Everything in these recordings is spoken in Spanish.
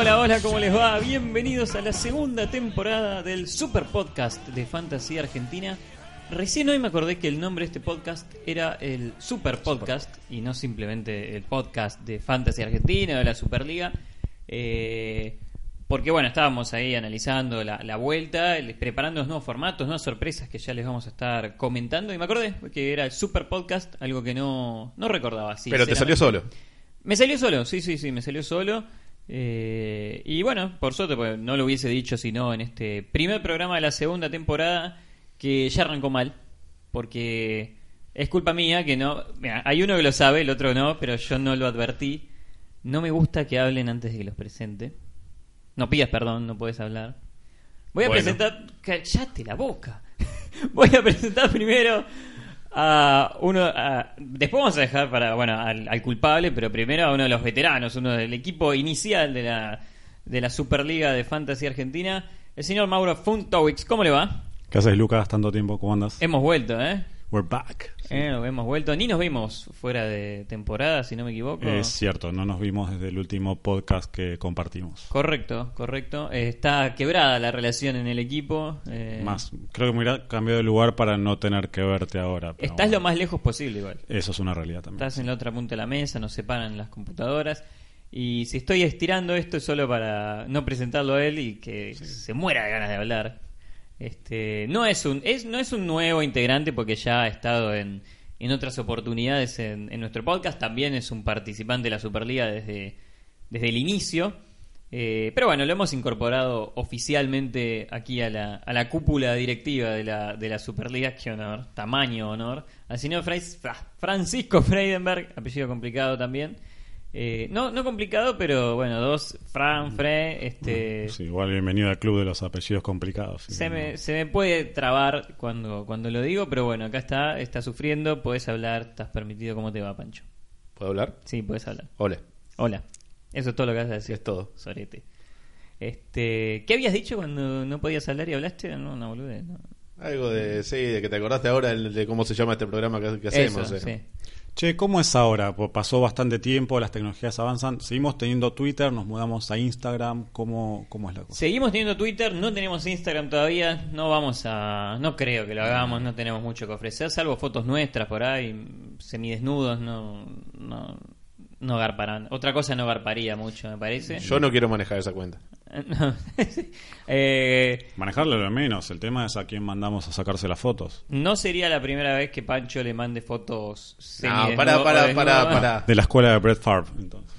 Hola, hola, ¿cómo les va? Bienvenidos a la segunda temporada del Super Podcast de Fantasía Argentina. Recién hoy me acordé que el nombre de este podcast era el Super Podcast y no simplemente el podcast de Fantasy Argentina o de la Superliga. Eh, porque bueno, estábamos ahí analizando la, la vuelta, el- preparando los nuevos formatos, nuevas sorpresas que ya les vamos a estar comentando. Y me acordé que era el Super Podcast, algo que no, no recordaba. Pero te salió solo. Me salió solo, sí, sí, sí, me salió solo. Eh, y bueno, por suerte, pues no lo hubiese dicho sino en este primer programa de la segunda temporada que ya arrancó mal. Porque es culpa mía que no. Mira, hay uno que lo sabe, el otro no, pero yo no lo advertí. No me gusta que hablen antes de que los presente. No pidas perdón, no puedes hablar. Voy a Bueno. presentar. Callate la boca. Voy a presentar primero a uno. a- después vamos a dejar para bueno al, al culpable, pero primero a uno de los veteranos, uno del equipo inicial de la, de la Superliga de Fantasy Argentina, el señor Mauro Funtowix. ¿Cómo le va? ¿Qué haces, Lucas? Tanto tiempo, ¿cómo andas? Hemos vuelto, ¿eh? We're back. Eh, hemos vuelto. Ni nos vimos fuera de temporada, si no me equivoco. Es cierto, no nos vimos desde el último podcast que compartimos. Correcto, correcto. Eh, está quebrada la relación en el equipo. eh, Más, creo que me hubiera cambiado de lugar para no tener que verte ahora. Estás lo más lejos posible igual. Eso es una realidad también. Estás en la otra punta de la mesa, nos separan las computadoras. Y si estoy estirando esto es solo para no presentarlo a él y que se muera de ganas de hablar. Este, no es un es no es un nuevo integrante porque ya ha estado en, en otras oportunidades en, en nuestro podcast. También es un participante de la Superliga desde, desde el inicio. Eh, pero bueno, lo hemos incorporado oficialmente aquí a la, a la cúpula directiva de la, de la Superliga. Qué honor, tamaño honor. Al señor Fra- Francisco Freidenberg, apellido complicado también. Eh, no, no complicado, pero bueno, dos, Fran, Fre, este... Sí, igual bienvenido al club de los apellidos complicados. Se no. me, se me puede trabar cuando, cuando lo digo, pero bueno, acá está, está sufriendo, puedes hablar, estás permitido, ¿cómo te va, Pancho? ¿Puedo hablar? Sí, puedes hablar. Hola. Hola. Eso es todo lo que vas a decir. Es todo. Sorete. Este, ¿Qué habías dicho cuando no podías hablar y hablaste? No. No. Algo de, sí, de que te acordaste ahora el- de cómo se llama este programa que, que hacemos. Eso, eh. sí. Che, ¿cómo es ahora? Pues pasó bastante tiempo, las tecnologías avanzan. Seguimos teniendo Twitter, nos mudamos a Instagram. ¿Cómo, cómo es la cosa? Seguimos teniendo Twitter, no tenemos Instagram todavía, no vamos a, no creo que lo hagamos, no tenemos mucho que ofrecer, salvo fotos nuestras por ahí, semidesnudos, no, no, no garparán. Otra cosa no garparía mucho, me parece. Yo no quiero manejar esa cuenta. No. Eh, Manejarlo lo menos. El tema es a quién mandamos a sacarse las fotos. no sería la primera vez que Pancho le mande fotos No, para, desnudo para, para. De la escuela de Brett Favre, entonces.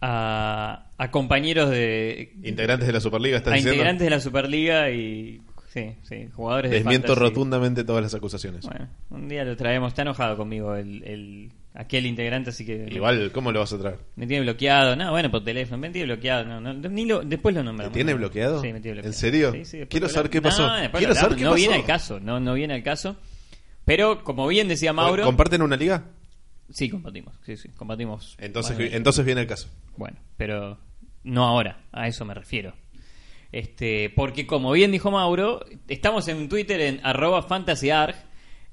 a, a compañeros de Integrantes de la Superliga, ¿estás a diciendo? integrantes de la Superliga y sí, sí, jugadores de Desmiento rotundamente todas las acusaciones. Bueno, un día lo traemos. Está enojado conmigo el, el- aquel integrante, así que Igual, ¿cómo lo vas a traer? me tiene bloqueado. No, bueno, por teléfono. Me tiene bloqueado. No, no, ni lo, después lo nombramos. ¿Te tiene No, bloqueado? Sí, me tiene bloqueado. ¿En serio? Sí, sí, después Quiero saber qué pasó. No, Quiero saber qué No pasó. viene al caso. No, no viene al caso. Pero, como bien decía Mauro. ¿Comparten una liga? sí, compartimos. Sí, sí, compartimos. Entonces, Bueno, entonces viene el caso. Bueno, pero no ahora, a eso me refiero. Este, porque como bien dijo Mauro, estamos en Twitter en arroba fantasyarg.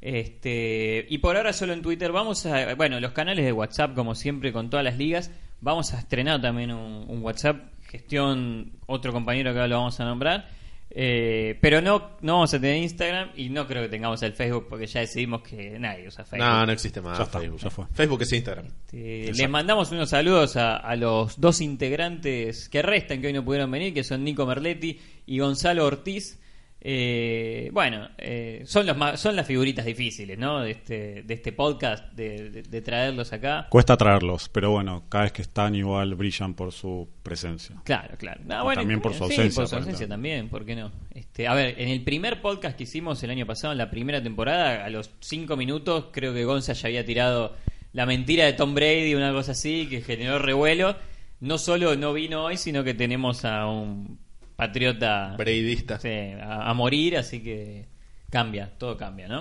Este, y por ahora solo en Twitter. Vamos a, bueno, los canales de WhatsApp, como siempre, con todas las ligas. Vamos a estrenar también un, un WhatsApp, gestión, otro compañero que ahora lo vamos a nombrar. Eh, pero no, no vamos a tener Instagram y no creo que tengamos el Facebook porque ya decidimos que nadie usa Facebook. No, no existe más Ya está, Facebook. ya fue. Facebook es Instagram. Este, les mandamos unos saludos a, a los dos integrantes que restan, que hoy no pudieron venir, que son Nico Merletti y Gonzalo Ortiz. Eh, bueno, eh, son, los son las figuritas difíciles, ¿no? De este, de este podcast, de, de- de traerlos acá. Cuesta traerlos, pero bueno, cada vez que están igual brillan por su presencia. Claro, claro. Bueno, también por su sí, ausencia, por su ausencia también, ¿por qué no? Este, a ver, en el primer podcast que hicimos el año pasado, en la primera temporada, a los cinco minutos, creo que Gonza ya había tirado la mentira de Tom Brady, una cosa así, que generó revuelo. No solo no vino hoy, sino que tenemos a un patriota Breidista. sí, a, a morir, así que cambia, todo cambia, ¿no?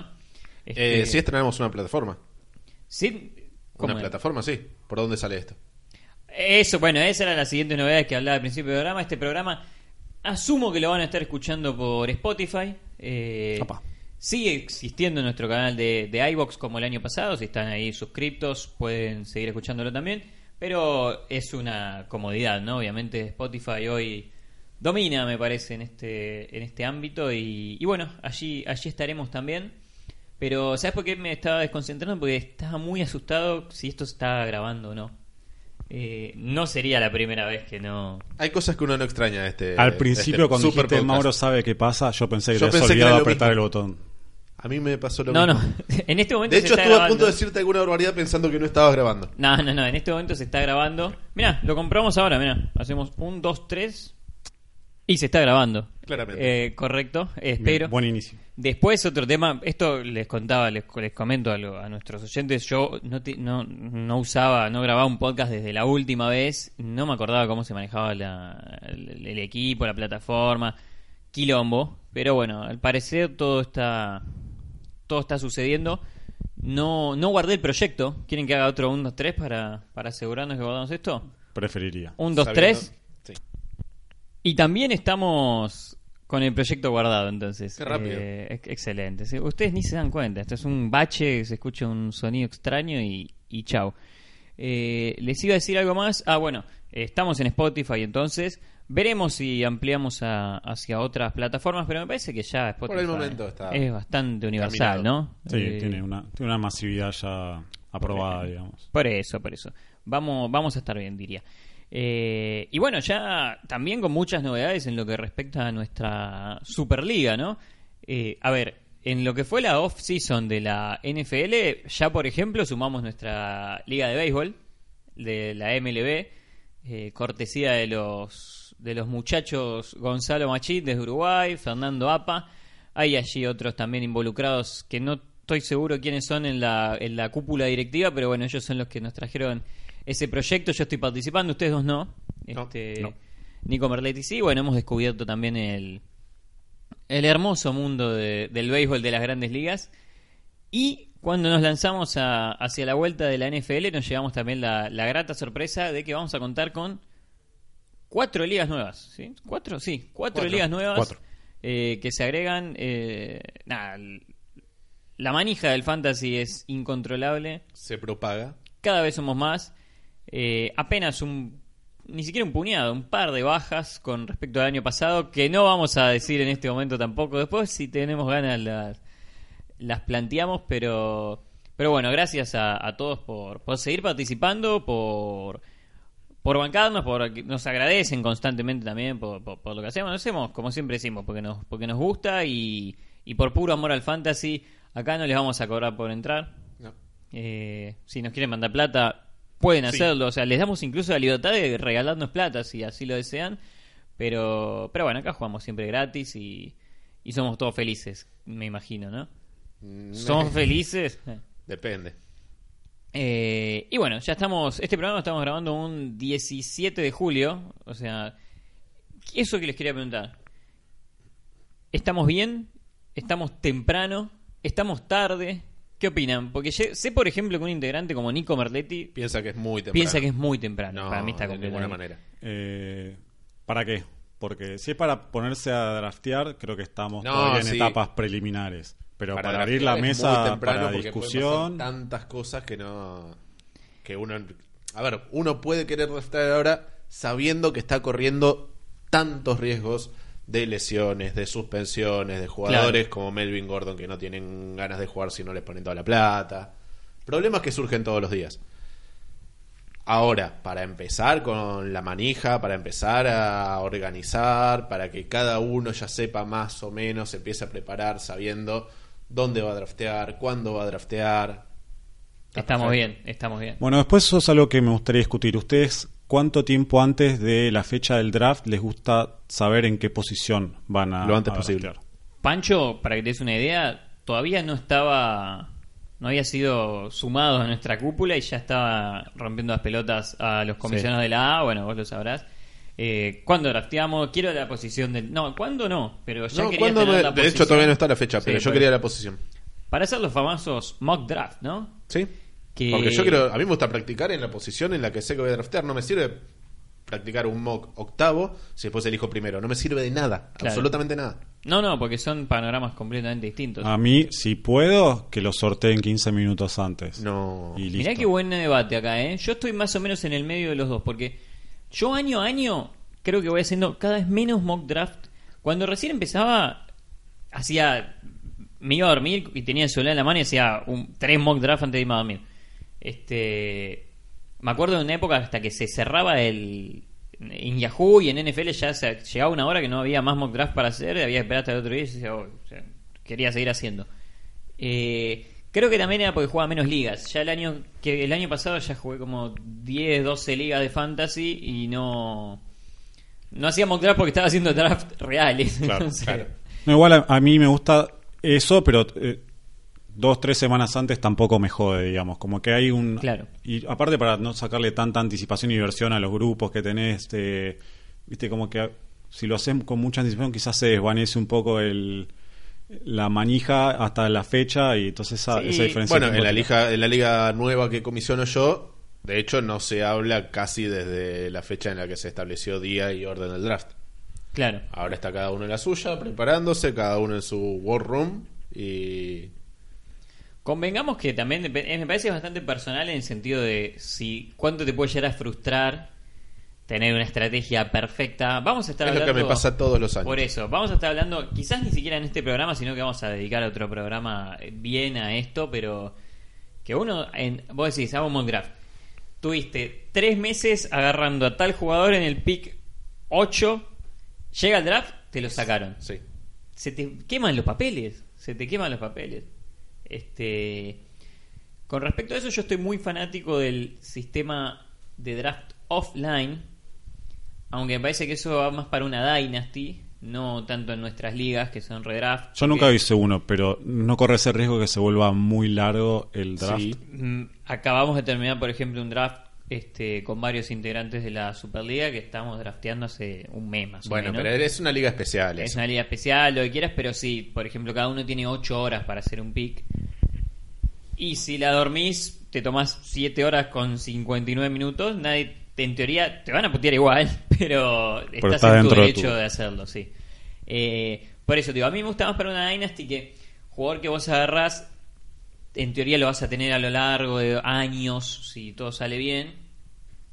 Eh, Este, sí estrenamos una plataforma. sí, ¿cómo Una es? plataforma, sí. ¿Por dónde sale esto? Eso, bueno, esa era la siguiente novedad que hablaba al principio del programa. Este programa, asumo que lo van a estar escuchando por Spotify. Eh, sigue existiendo nuestro canal de, de iBox como el año pasado. Si están ahí suscriptos, pueden seguir escuchándolo también. Pero es una comodidad, ¿no? Obviamente Spotify hoy domina, me parece, en este, en este ámbito. Y, y bueno, allí, allí estaremos también. Pero, ¿sabes por qué me estaba desconcentrando? Porque estaba muy asustado si esto se estaba grabando o no. Eh, no sería la primera vez que no. Hay cosas que uno no extraña de este. Al principio, este cuando dijiste podcast. Mauro sabe qué pasa, yo pensé que Yo te habías pensé que olvidado lo apretar mismo. el botón. A mí me pasó lo No, no. mismo. En este momento De se hecho, está estuve a punto de decirte alguna barbaridad pensando que no estabas grabando. No, no, no. En este momento se está grabando. Mira, lo comprobamos ahora. Mira, hacemos un, dos, tres. Y se está grabando. Claramente. Eh, correcto. Bien, espero. buen inicio. Después otro tema, esto les contaba, les, les comento a, lo- a nuestros oyentes, yo no, te- no, no usaba, no grababa un podcast desde la última vez, no me acordaba cómo se manejaba la- el, el equipo, la plataforma, quilombo, pero bueno, al parecer todo está, todo está sucediendo. No, no guardé el proyecto, ¿quieren que haga otro 1, 2, 3 para, para asegurarnos que guardamos esto? Preferiría. 1, 2, Sabiendo- 3. Y también estamos con el proyecto guardado, entonces. Qué rápido. Eh, ex- excelente. Sí, Ustedes ni se dan cuenta. Esto es un bache, se escucha un sonido extraño y, y chau. Eh, les iba a decir algo más. Ah, bueno, estamos en Spotify, entonces. Veremos si ampliamos a- hacia otras plataformas, pero me parece que ya Spotify el momento está es bastante universal, caminado. ¿no? Sí, Eh, tiene, una, tiene una masividad ya aprobada, digamos. por eso, por eso. Vamos, vamos a estar bien, diría. Eh, y bueno, ya también con muchas novedades en lo que respecta a nuestra Superliga, ¿no? Eh, a ver, en lo que fue la off-season de la NFL, ya por ejemplo sumamos nuestra liga de béisbol, de la MLB, eh, cortesía de los, de los muchachos Gonzalo Machín desde Uruguay, Fernando Apa. Hay allí otros también involucrados que no estoy seguro quiénes son en la, en la cúpula directiva, pero bueno, ellos son los que nos trajeron ese proyecto. Yo estoy participando, ustedes dos no. No, Este, no. Nico Merletti sí. Bueno, hemos descubierto también el, el hermoso mundo de- del béisbol de las grandes ligas. Y cuando nos lanzamos a- hacia la vuelta de la NFL, nos llevamos también la, la grata sorpresa de que vamos a contar con cuatro ligas nuevas. ¿Sí? ¿Cuatro? Sí, cuatro, Cuatro. ligas nuevas Cuatro. eh, que se agregan. eh, nada, la manija del fantasy es incontrolable. Se propaga. Cada vez somos más. Eh, apenas un. Ni siquiera un puñado, un par de bajas con respecto al año pasado, que no vamos a decir en este momento tampoco. Después, si tenemos ganas, las, las planteamos, pero. Pero bueno, gracias a, a todos por, por seguir participando, por, por bancarnos, por nos agradecen constantemente también por, por- por lo que hacemos. Lo hacemos, como siempre decimos, porque nos, porque nos gusta y, y por puro amor al fantasy. Acá no les vamos a cobrar por entrar. No. Eh, si nos quieren mandar plata, pueden Sí. hacerlo. O sea, les damos incluso la libertad de regalarnos plata si así lo desean. Pero, pero bueno, acá jugamos siempre gratis y, y somos todos felices, me imagino, ¿no? Mm, Somos felices. Depende. Eh, y bueno, ya estamos. Este programa lo estamos grabando un 17 de julio. O sea, eso que les quería preguntar. ¿Estamos bien? ¿Estamos temprano? ¿Estamos tarde? ¿Qué opinan? Porque sé, por ejemplo, que un integrante como Nico Merletti Piensa que es muy temprano. piensa que es muy temprano. No, Para mí está de ninguna manera. Eh, ¿Para qué? Porque si es para ponerse a draftear, creo que estamos No, todavía en sí. etapas preliminares. Pero para, abrir la mesa para discusión, pasar tantas cosas que no que uno a ver uno puede querer draftear ahora sabiendo que está corriendo tantos riesgos de lesiones de suspensiones de jugadores como Melvin Gordon que no tienen ganas de jugar si no les ponen toda la plata problemas que surgen todos los días Ahora, para empezar con la manija, para empezar a organizar, para que cada uno ya sepa más o menos, se empiece a preparar sabiendo dónde va a draftear, cuándo va a draftear. Estamos perfecto. bien, estamos bien. Bueno, después eso es algo que me gustaría discutir. ¿Ustedes cuánto tiempo antes de la fecha del draft les gusta saber en qué posición van a Lo antes a posible. draftear? Pancho, para que te des una idea, todavía no estaba. No había sido sumado a nuestra cúpula y ya estaba rompiendo las pelotas a los comisionados de la A. Bueno, vos lo sabrás. Eh, ¿Cuándo drafteamos? Quiero la posición del. No, ¿cuándo no? Pero ya No, quería ¿cuándo tener me- la de hecho, todavía no está la fecha, Sí, pero yo quería la posición. Para hacer los famosos mock draft, ¿no? ¿Sí? Que- Porque yo quiero, a mí me gusta practicar en la posición en la que sé que voy a draftear. No me sirve practicar un mock octavo si después elijo primero. No me sirve de nada, Claro. absolutamente nada. No, no, porque son panoramas completamente distintos. A mí, si puedo, que lo sorteen 15 minutos antes. No. Y listo. Mirá qué buen debate acá, ¿eh? Yo estoy más o menos en el medio de los dos, porque yo año a año creo que voy haciendo cada vez menos mock draft. Cuando recién empezaba, hacía. Me iba a dormir y tenía el celular en la mano y hacía un, tres mock draft antes de irme a dormir. Este. Me acuerdo de una época hasta que se cerraba el. En Yahoo y en NFL ya se, llegaba una hora que no había más mock draft para hacer, había que esperar hasta el otro día y decía, "Oh", o sea, quería seguir haciendo. Eh, creo que también era porque jugaba menos ligas. Ya el año que el año pasado ya jugué como 10, 12 ligas de fantasy y no no hacía mock draft porque estaba haciendo draft reales. Claro, Entonces, claro. No, igual a, a mí me gusta eso, pero eh, dos, tres semanas antes tampoco me jode, digamos. Como que hay un... Claro. Y aparte para no sacarle tanta anticipación y diversión a los grupos que tenés, este, viste, como que si lo hacen con mucha anticipación quizás se desvanece un poco el la manija hasta la fecha y entonces esa, Sí. esa diferencia. Bueno, en la, liga, en la liga nueva que comisiono yo, de hecho no se habla casi desde la fecha en la que se estableció día y orden del draft. claro. Ahora está cada uno en la suya, preparándose, cada uno en su war room y... Convengamos que también eh, me parece bastante personal en el sentido de si cuánto te puede llegar a frustrar tener una estrategia perfecta. Vamos a estar Es lo que hablando me pasa todos los años. Por eso, vamos a estar hablando, quizás ni siquiera en este programa, sino que vamos a dedicar a otro programa bien a esto, pero que uno, en, vos decís, hago un mock draft. Tuviste tres meses agarrando a tal jugador en el pick 8, llega el draft, te lo sacaron. Sí. Se te queman los papeles, se te queman los papeles. Este, con respecto a eso, yo estoy muy fanático del sistema de draft offline, aunque me parece que eso va más para una dynasty, no tanto en nuestras ligas que son redraft. Yo nunca hice uno, pero no corre ese riesgo que se vuelva muy largo el draft. Sí. mm, Acabamos de terminar, por ejemplo, un draft este, con varios integrantes de la Superliga que estamos drafteando hace un mes más Bueno, o menos. pero es una liga especial. Es eso. una liga especial, lo que quieras, pero sí, por ejemplo, cada uno tiene 8 horas para hacer un pick. Y si la dormís, te tomás 7 horas con 59 minutos, nadie, en teoría, te van a putear igual, pero estás está en tu de derecho tu- de hacerlo, sí. Eh, por eso, digo, a mí me gusta más para una Dynasty que jugador que vos agarrás, en teoría lo vas a tener a lo largo de años, si todo sale bien.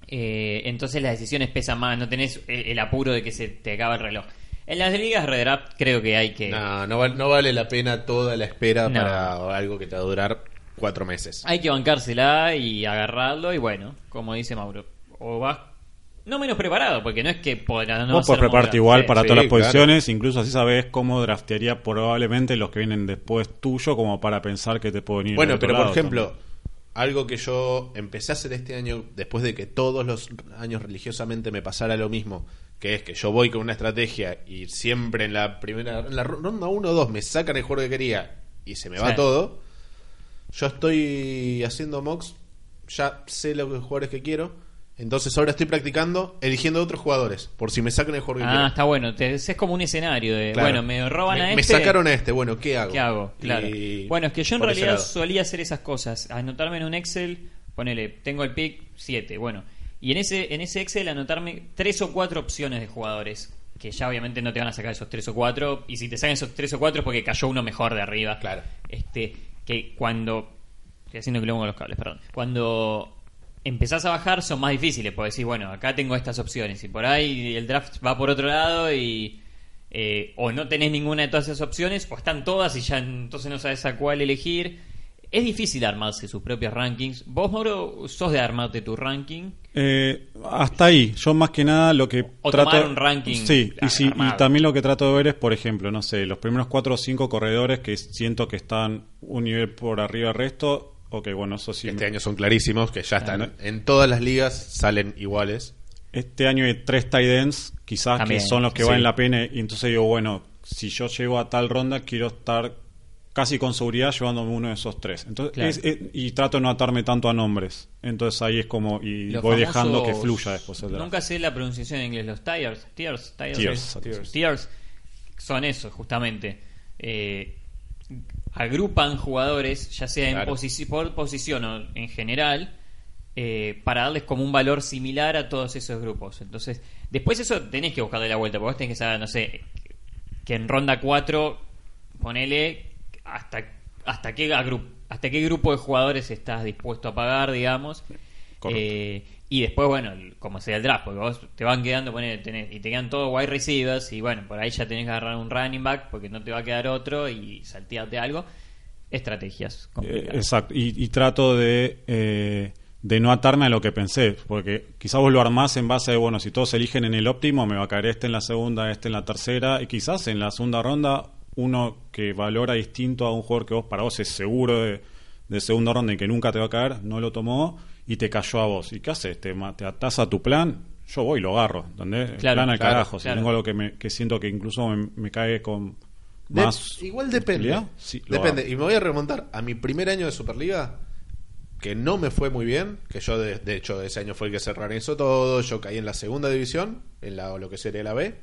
Eh, entonces las decisiones pesan más, no tenés el, el apuro de que se te acaba el reloj. En las ligas redraft creo que hay que... No, no, val- no vale la pena toda la espera No. para algo que te va a durar cuatro meses. Hay que bancársela y agarrarlo y bueno, como dice Mauro, o vas no menos preparado, porque no es que podrás no Vos podés prepararte igual para sí, todas las claro. posiciones, incluso así sabes cómo draftearía probablemente los que vienen después tuyo, como para pensar que te pueden ir Bueno, pero por ejemplo, también. algo que yo empecé a hacer este año, después de que todos los años religiosamente me pasara lo mismo, que es que yo voy con una estrategia y siempre en la primera, en la ronda 1 o 2 me sacan el juego que quería y se me va Sí. todo. Yo estoy haciendo mocks, ya sé los jugadores que quiero, entonces ahora estoy practicando eligiendo otros jugadores, por si me sacan el juego que Ah, quiero. está bueno, te, es como un escenario de, Claro. bueno, me roban me, a me este. sacaron a este, bueno, ¿qué hago? ¿Qué hago? Claro. Y Bueno, es que yo en por ese realidad lado. solía hacer esas cosas. Anotarme en un Excel, ponele, tengo el pick 7, bueno. Y en ese, en ese Excel anotarme tres o cuatro opciones de jugadores. Que ya obviamente no te van a sacar esos tres o cuatro. Y si te sacan esos tres o cuatro es porque cayó uno mejor de arriba. Claro. Este, que cuando. Estoy haciendo que con los cables, perdón. Cuando empezás a bajar son más difíciles. Porque decís, bueno, acá tengo estas opciones. Y por ahí el draft va por otro lado y. eh, o no tenés ninguna de todas esas opciones, o están todas y ya entonces no sabes a cuál elegir. Es difícil armarse sus propios rankings. Vos, Mauro, sos de armarte tu ranking. Eh, hasta ahí, yo más que nada lo que O trato tomar un ranking Sí, y, si- y también lo que trato de ver es, por ejemplo, no sé, los primeros cuatro o cinco corredores que siento que están un nivel por arriba del resto, ok, bueno, eso sí. Este año son clarísimos, que ya están. Ah, En todas las ligas salen iguales. Este año hay tres tight ends, quizás También, que son los que sí. valen la pena, y entonces digo, bueno, si yo llego a tal ronda, quiero estar casi con seguridad llevándome uno de esos tres. Entonces, Claro. es- es- y trato de no atarme tanto a nombres. Entonces ahí es como, y Los voy famosos- dejando que fluya después el. Nunca sé la pronunciación en inglés. Los tiers, Tiers, tiers, tiers. son eso, justamente. Eh, agrupan jugadores, ya sea en Claro. posici- por posición o en general, eh, para darles como un valor similar a todos esos grupos. Entonces, después eso tenés que buscarle la vuelta, porque vos tenés que saber, no sé, que en ronda 4, ponele hasta, hasta, qué, hasta qué grupo de jugadores estás dispuesto a pagar, digamos. Eh, y después, bueno, como sea el draft, porque vos te van quedando, ponele, tenés- y te quedan todos wide receivers, y bueno, por ahí ya tenés que agarrar un running back porque no te va a quedar otro y saltearte algo. Estrategias Eh, exacto, y, y trato de, eh, de no atarme a lo que pensé, porque quizás vos lo armás en base de, bueno, si todos eligen en el óptimo, me va a caer este en la segunda, este en la tercera, y quizás en la segunda ronda uno que valora distinto a un jugador que vos para vos es seguro de, de segunda ronda y que nunca te va a caer, no lo tomó y te cayó a vos. ¿Y qué haces? ¿Te, te atás a tu plan? Yo voy y lo agarro, ¿entendés? El plan al claro, carajo. Si claro. tengo algo que, me, que siento que incluso me, me cae con De- más... igual depende. sí, depende. hago. Y me voy a remontar a mi primer año de Superliga, que no me fue muy bien, que yo de, de hecho ese año fue el que se organizó todo, yo caí en la segunda división, en la, o lo que sería la B.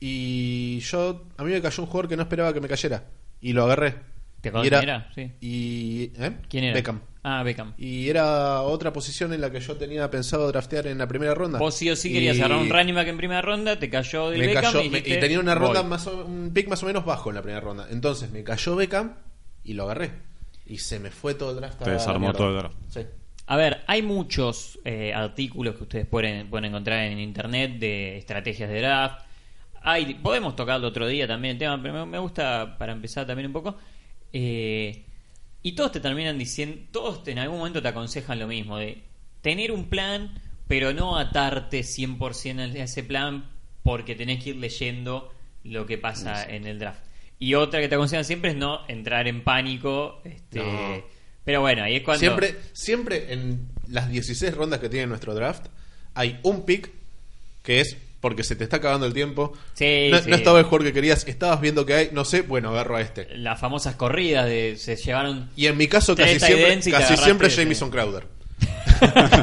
Y yo, a mí me cayó un jugador que no esperaba que me cayera. Y lo agarré. ¿Te Y acordás quién era? Sí. Y, ¿eh? ¿Quién era? Beckham. Ah, Beckham. Y era otra posición en la que yo tenía pensado draftear en la primera ronda. Vos sí o sí querías Y agarrar un running back en primera ronda, te cayó me Beckham cayó- y, me- dijiste, y tenía una ronda voy. más o- un pick más o menos bajo en la primera ronda. Entonces me cayó Beckham y lo agarré. Y se me fue todo el draft. a Te desarmó todo el draft. Sí. A ver, hay muchos eh, artículos que ustedes pueden, pueden encontrar en internet de estrategias de draft. Hay, podemos tocarlo otro día también el tema, pero me, me gusta para empezar también un poco. Eh, y todos te terminan diciendo, todos te- en algún momento te aconsejan lo mismo, de tener un plan, pero no atarte 100% a ese plan porque tenés que ir leyendo lo que pasa en el draft. Y otra que te aconsejan siempre es no entrar en pánico. Este, No. Pero bueno, ahí es cuando... Siempre, siempre en las 16 rondas que tiene nuestro draft hay un pick que es porque se te está acabando el tiempo. Sí, no, sí. no estaba el jugador que querías, estabas viendo que hay, no sé, bueno, agarro a este. las famosas corridas de se llevaron Y en mi caso casi siempre, casi siempre Jamison Crowder.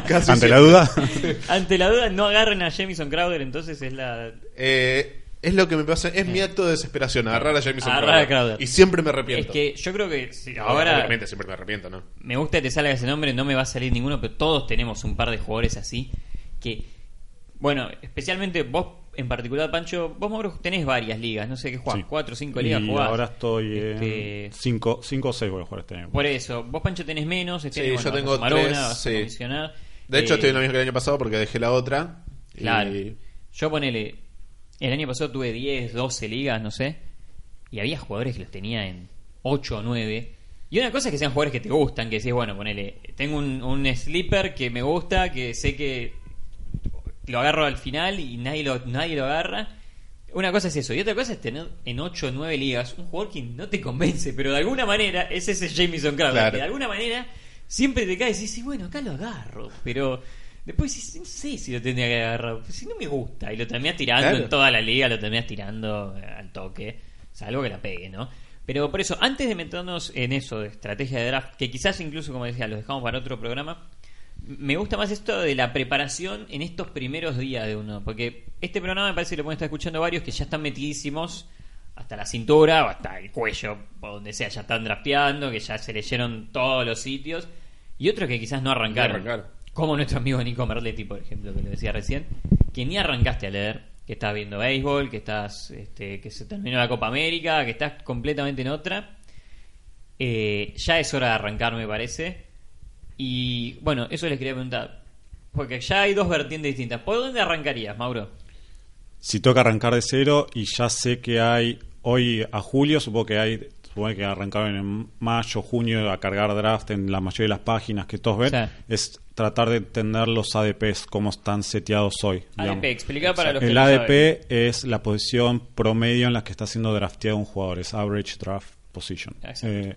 Casi Ante siempre. la duda, ante la duda no agarren a Jamison Crowder entonces es la Eh, es lo que me pasa, es mi acto de desesperación, agarrar a Jamison Agarrar a Crowder. Crowder. Y siempre me arrepiento. es que yo creo que si- ahora obviamente siempre me arrepiento, ¿no? me gusta que te salga ese nombre no me va a salir ninguno pero todos tenemos un par de jugadores así que bueno especialmente vos en particular Pancho vos Mauro tenés varias ligas no sé qué jugás Sí. cuatro o cinco ligas y jugás ahora estoy Este, en 5 o 6 voy a jugar este año. por eso vos Pancho tenés menos este Sí, año, yo bueno, tengo vas a sumar tres, sí. De hecho, Eh, estoy en lo mismo que el año pasado porque dejé la otra. y- Claro. Yo ponele. El año pasado tuve 10, 12 ligas, no sé. Y había jugadores que los tenía en 8 o 9. Y una cosa es que sean jugadores que te gustan, que decís, bueno, ponele. Tengo un, un sleeper que me gusta, que sé que lo agarro al final y nadie lo, nadie lo agarra. Una cosa es eso. Y otra cosa es tener en 8 o 9 ligas un jugador que no te convence, pero de alguna manera es ese Jamison Crowder. Claro. Que de alguna manera siempre te cae y sí, bueno, acá lo agarro. Pero después no sé si lo tendría que agarrar. pues si no me gusta. Y lo terminás tirando Claro. en toda la liga, lo terminás tirando eh, al toque. Salvo que la pegue, ¿no? Pero por eso, antes de meternos en eso de estrategia de draft, que quizás incluso, como decía, lo dejamos para otro programa, me gusta más esto de la preparación en estos primeros días de uno. Porque este programa me parece que lo pueden estar escuchando varios que ya están metidísimos hasta la cintura o hasta el cuello, o donde sea, ya están drafteando, que ya se leyeron todos los sitios. Y otros que quizás no arrancaron. No arrancaron. Como nuestro amigo Nico Merletti, por ejemplo, que lo decía recién, que ni arrancaste a leer, que estás viendo béisbol, que estás, este, que se terminó la Copa América, que estás completamente en otra. Eh, ya es hora de arrancar, me parece. Y bueno, eso les quería preguntar. Porque ya hay dos vertientes distintas. ¿Por dónde arrancarías, Mauro? Si toca arrancar de cero y ya sé que hay hoy a julio, supongo que hay, supongo que arrancaron en mayo, junio a cargar draft en la mayoría de las páginas que todos ven, Sí. es tratar de entender los ADPs, cómo están seteados hoy. digamos. ADP, explica para los que El ADP saben. es la posición promedio en la que está siendo drafteado un jugador, es Average Draft Position. Eh,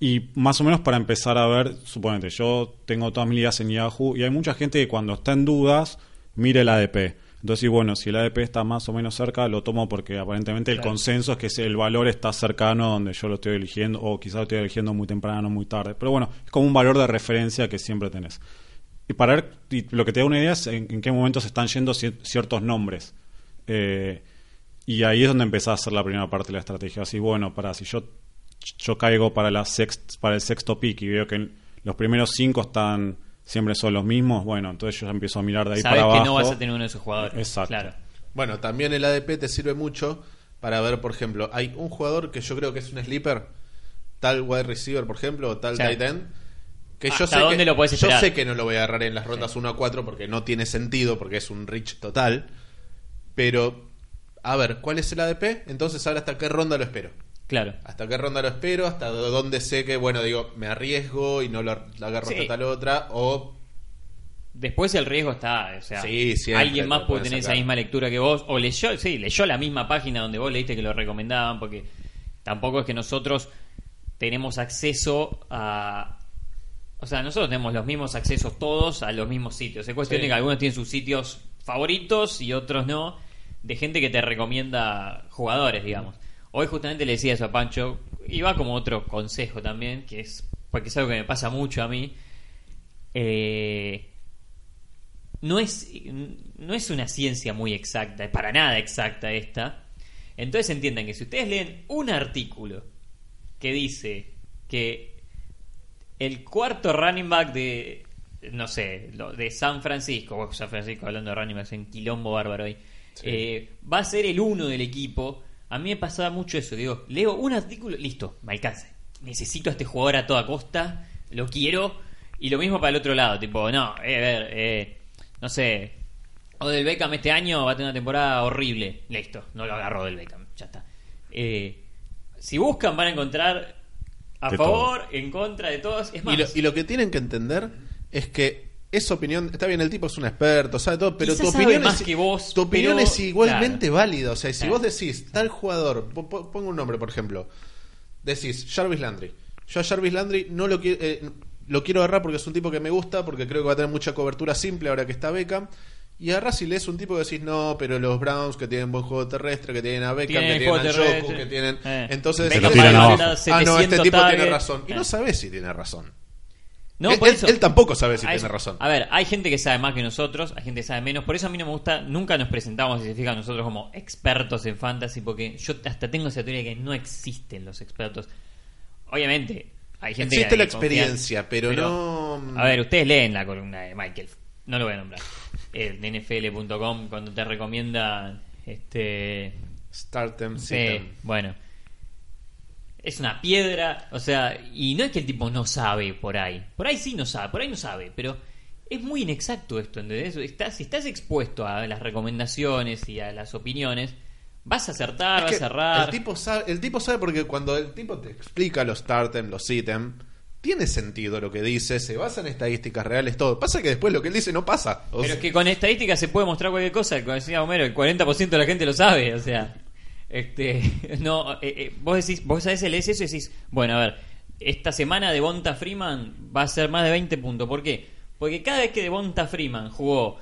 y más o menos para empezar a ver, suponete, yo tengo todas mis ligas en Yahoo y hay mucha gente que cuando está en dudas mire el ADP. Entonces, y bueno, si el ADP está más o menos cerca, lo tomo porque aparentemente el consenso es que el valor está cercano donde yo lo estoy eligiendo, o quizás lo estoy eligiendo muy temprano, muy tarde. Pero bueno, es como un valor de referencia que siempre tenés. Y para ver, y lo que te da una idea es en, en qué momento se están yendo cier- ciertos nombres. Eh, y ahí es donde empezás a hacer la primera parte de la estrategia. Así, bueno, para si yo, yo caigo para, la sext, para el sexto pick y veo que los primeros cinco están siempre son los mismos, bueno, entonces yo ya empiezo a mirar de ahí Sabes para que abajo. no vas a tener uno de esos jugadores. Exacto. Claro. Bueno, también el ADP te sirve mucho para ver, por ejemplo, hay un jugador que yo creo que es un sleeper, tal wide receiver, por ejemplo, o tal Sí. tight end, que yo ¿Hasta sé dónde que, lo podés yo sé que no lo voy a agarrar en las rondas 1 a 4 porque no tiene sentido, porque es un reach total, pero a ver, ¿cuál es el ADP? Entonces ahora hasta qué ronda lo espero. Claro. ¿Hasta qué ronda lo espero? ¿Hasta dónde sé que, bueno, digo, me arriesgo y no lo, lo agarro Sí. hasta tal otra? O Después el riesgo está, o sea, Sí, siempre alguien más puede tener esa misma lectura que vos, o leyó, sí, leyó la misma página donde vos leíste que lo recomendaban, porque tampoco es que nosotros tenemos acceso a... O sea, nosotros tenemos los mismos accesos todos a los mismos sitios. Es cuestión Sí. de que algunos tienen sus sitios favoritos y otros no, de gente que te recomienda jugadores, digamos. Hoy justamente le decía eso a Pancho, y va como otro consejo también, que es, porque es algo que me pasa mucho a mí. Eh, no es, no es una ciencia muy exacta, para nada exacta esta. Entonces entiendan que si ustedes leen un artículo que dice que el cuarto running back de, no sé, de San Francisco, San Francisco hablando de running backs en quilombo bárbaro hoy, Sí. eh, va a ser el uno del equipo. A mí me pasaba mucho eso, digo, leo un artículo, listo, me alcanza. Necesito a este jugador a toda costa, lo quiero. Y lo mismo para el otro lado, tipo, no, eh, a ver, eh, no sé, Odell Beckham este año va a tener una temporada horrible. Listo, no lo agarró Odell Beckham, ya está. Eh, si buscan van a encontrar a De favor, en contra de todos. Es más, Y lo, y lo que tienen que entender es que esa opinión, está bien, el tipo es un experto, sabe todo, pero Quizás tu opinión, más es, que vos, tu opinión pero- es igualmente claro. válida. O sea, si Claro. vos decís, tal jugador, po- po- pongo un nombre, por ejemplo, decís Jarvis Landry. Yo a Jarvis Landry no lo quiero, eh, lo quiero agarrar porque es un tipo que me gusta, porque creo que va a tener mucha cobertura simple ahora que está Beckham. Y agarrás y lees un tipo que decís, no, pero los Browns que tienen buen juego terrestre, que tienen a Beckham, Tienen que tienen a terrestre. Joku, que tienen... Eh. Entonces, Se lo tiran ah, no, este 700 tipo tiene razón. Y Eh. no sabes si tiene razón. No, él, por él- eso- él tampoco sabe si tiene razón. A ver, hay gente que sabe más que nosotros, hay gente que sabe menos. Por eso a mí no me gusta, nunca nos presentamos, si se fijan, nosotros como expertos en fantasy, porque yo hasta tengo esa teoría de que no existen los expertos. Obviamente, hay gente Existe que la experiencia, pero no- A ver, ustedes leen la columna de Michael, no lo voy a nombrar. De NFL.com, cuando te recomienda este Start them, Sí, bueno. Es una piedra, o sea, y no es que el tipo no sabe por ahí. Por ahí sí no sabe, por ahí no sabe, pero es muy inexacto esto, ¿entendés? Estás, si estás expuesto a las recomendaciones y a las opiniones, vas a acertar, Es vas a errar. El tipo, sabe, el tipo sabe porque cuando el tipo te explica los start them, los them, tiene sentido lo que dice, se basa en estadísticas reales, todo. Pasa que después lo que él dice no pasa. O Pero sea, es que con estadísticas se puede mostrar cualquier cosa, como decía Homero, el 40% de la gente lo sabe, o sea, este, no, eh, eh, vos decís, vos veces lees eso y decís, bueno, a ver, esta semana Devonta Freeman va a ser más de 20 puntos, ¿por qué? Porque cada vez que Devonta Freeman jugó